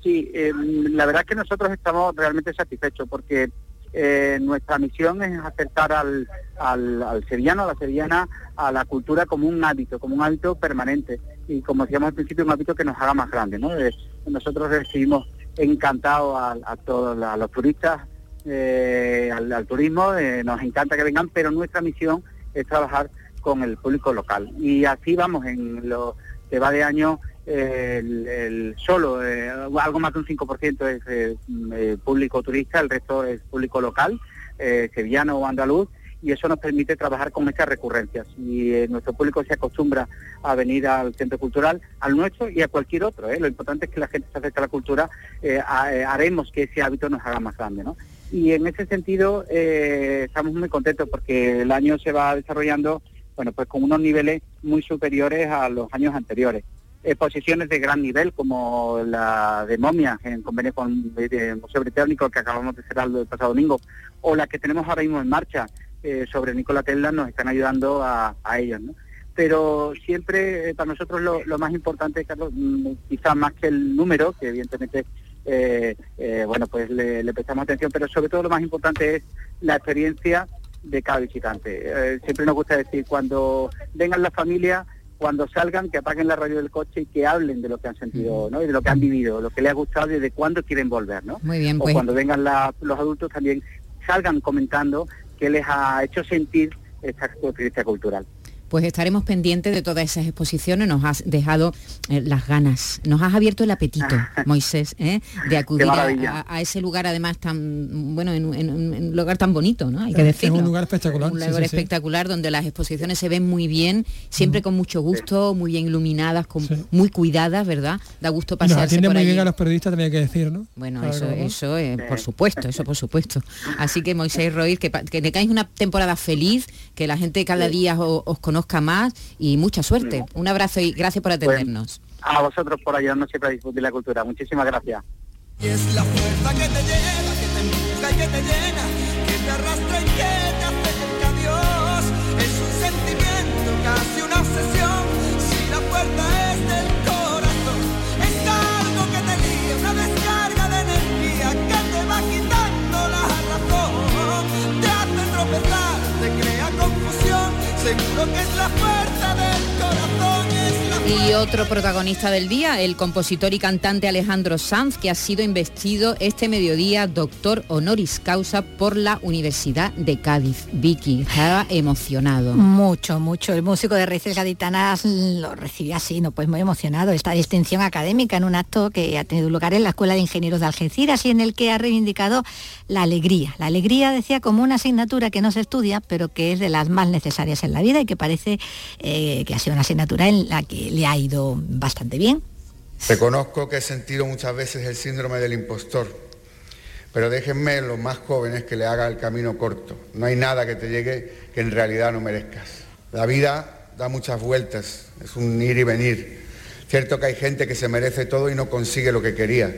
Sí, em, la verdad es que nosotros estamos realmente satisfechos porque eh, nuestra misión es acercar al, al, sevillano, a la sevillana, a la cultura como un hábito, como un hábito permanente y como decíamos al principio, un hábito que nos haga más grande. ¿no? Eh, nosotros recibimos encantado a, todos los turistas, eh, al, turismo, eh, nos encanta que vengan, pero nuestra misión es trabajar con el público local. Y así vamos en lo que va de año el, solo, eh, algo más de un 5% es público turista, el resto es público local, sevillano o andaluz, y eso nos permite trabajar con estas recurrencias. Y nuestro público se acostumbra a venir al centro cultural, al nuestro y a cualquier otro. Lo importante es que la gente se acerque a la cultura, haremos que ese hábito nos haga más grande. ¿no? Y en ese sentido eh, estamos muy contentos porque el año se va desarrollando bueno pues con unos niveles muy superiores a los años anteriores. Exposiciones de gran nivel como la de momias en convenio con el Museo Británico que acabamos de cerrar el pasado domingo o la que tenemos ahora mismo en marcha eh, sobre Nicola Tesla nos están ayudando a, ellos pero siempre eh, para nosotros lo, lo más importante Carlos mm, quizás más que el número que evidentemente eh, eh, bueno, pues le, prestamos atención, pero sobre todo lo más importante es la experiencia de cada visitante. Eh, siempre nos gusta decir, cuando vengan las familias, cuando salgan, que apaguen la radio del coche y que hablen de lo que han sentido, ¿no? Y de lo que han vivido, lo que les ha gustado y de cuándo quieren volver, ¿no? Muy bien, O pues. cuando vengan los adultos también salgan comentando qué les ha hecho sentir esta experiencia cultural pues estaremos pendientes de todas esas exposiciones. Nos has dejado eh, las ganas, nos has abierto el apetito, Moisés, ¿eh? de acudir a, ese lugar además tan, bueno, en, un lugar tan bonito, ¿no? Hay que decirlo. Es un lugar espectacular. Un lugar espectacular donde las exposiciones se ven muy bien, siempre con mucho gusto, muy bien iluminadas, con, muy cuidadas, ¿verdad? Da gusto pasearse nos atiende muy bien a los periodistas, también hay que decir, ¿no? Bueno, eso, eso por supuesto, eso por supuesto. Así que Moisés Roy, que, que tengáis una temporada feliz, que la gente cada día os conozca más y mucha suerte. Un abrazo y gracias por atendernos. a vosotros por ayudarnos siempre a disfrutar la cultura. Muchísimas gracias. Y es la fuerza que te lleva, que te empuja y que te llena, que te arrastra y que te acerca a Dios. Es un sentimiento, casi una obsesión, si la puerta es del corazón. Es algo que te guía, una descarga de energía que te va quitando la razón. Te hace tropezar, te crea confusión seguro que es la fuerza del corazón. Y otro protagonista del día, el compositor y cantante Alejandro Sanz, que ha sido investido este mediodía doctor honoris causa por la Universidad de Cádiz. Vicky, estaba emocionado. Mucho, mucho. El músico de Raíces Gaditanas lo recibió así, no pues muy emocionado. Esta distinción académica en un acto que ha tenido lugar en la Escuela de Ingenieros de Algeciras y en el que ha reivindicado la alegría. La alegría, decía, como una asignatura que no se estudia, pero que es de las más necesarias en la vida y que parece eh, que ha sido una asignatura en la que le ha ido bastante bien. Reconozco que he sentido muchas veces el síndrome del impostor, pero déjenme los más jóvenes que le haga el camino corto. No hay nada que te llegue que en realidad no merezcas. La vida da muchas vueltas, es un ir y venir. Cierto que hay gente que se merece todo y no consigue lo que quería,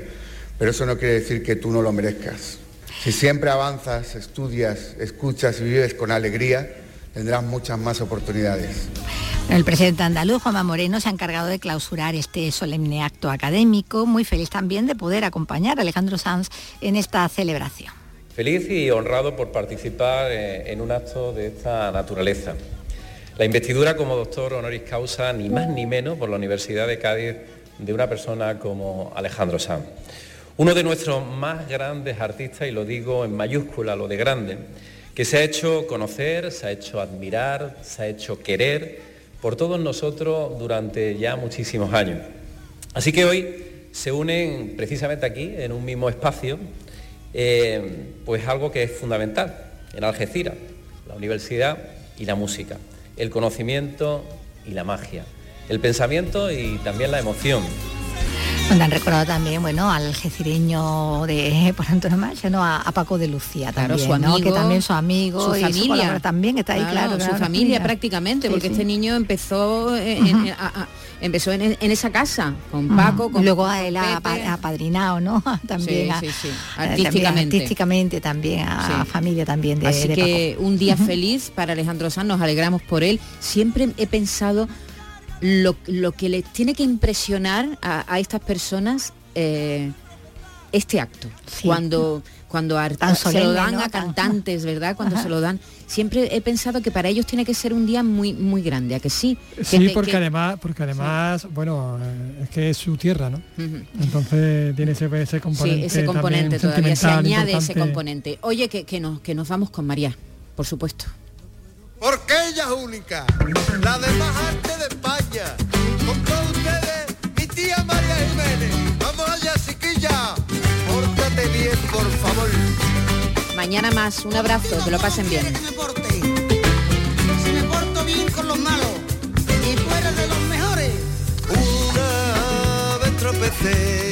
pero eso no quiere decir que tú no lo merezcas. Si siempre avanzas, estudias, escuchas y vives con alegría, tendrás muchas más oportunidades. El presidente andaluz, Juanma Moreno, se ha encargado de clausurar este solemne acto académico, muy feliz también de poder acompañar a Alejandro Sanz en esta celebración. Feliz y honrado por participar eh, en un acto de esta naturaleza. La investidura como doctor honoris causa, ni más ni menos, por la Universidad de Cádiz, de una persona como Alejandro Sanz. Uno de nuestros más grandes artistas, y lo digo en mayúscula, lo de grande, que se ha hecho conocer, se ha hecho admirar, se ha hecho querer por todos nosotros durante ya muchísimos años. Así que hoy se unen precisamente aquí, en un mismo espacio, eh, pues algo que es fundamental en Algeciras, la universidad y la música, el conocimiento y la magia, el pensamiento y también la emoción, donde han recordado también, bueno, al jecireño de por antonomasia, ¿no? A, a, Paco de Lucía también, su amigo, que también su amigo, su familia. también está ahí, claro, su familia prácticamente, porque este niño empezó en, empezó en, esa casa con Paco, con luego a él ha apadrinado, ¿no? también, artísticamente, artísticamente también a familia también de, Así que un día feliz para Alejandro Sanz, nos alegramos por él. Siempre he pensado lo, que les tiene que impresionar a, estas personas eh, este acto, cuando cuando se lo dan a cantantes, ¿verdad? Cuando se lo dan, siempre he pensado que para ellos tiene que ser un día muy muy grande, a que sí. sí, porque además, porque además, bueno, eh, es que es su tierra, ¿no? Entonces tiene ese, ese componente. Sí, ese componente todavía se añade ese componente. Oye, que, que nos que nos vamos con María, por supuesto. Porque ella es única, la de más arte de España. Con todos ustedes, mi tía María Jiménez. Vamos allá, chiquilla bien, por favor. Mañana más, un abrazo, que lo pasen bien. Si me porto bien con los malos y fuera de los mejores. Una vez tropecé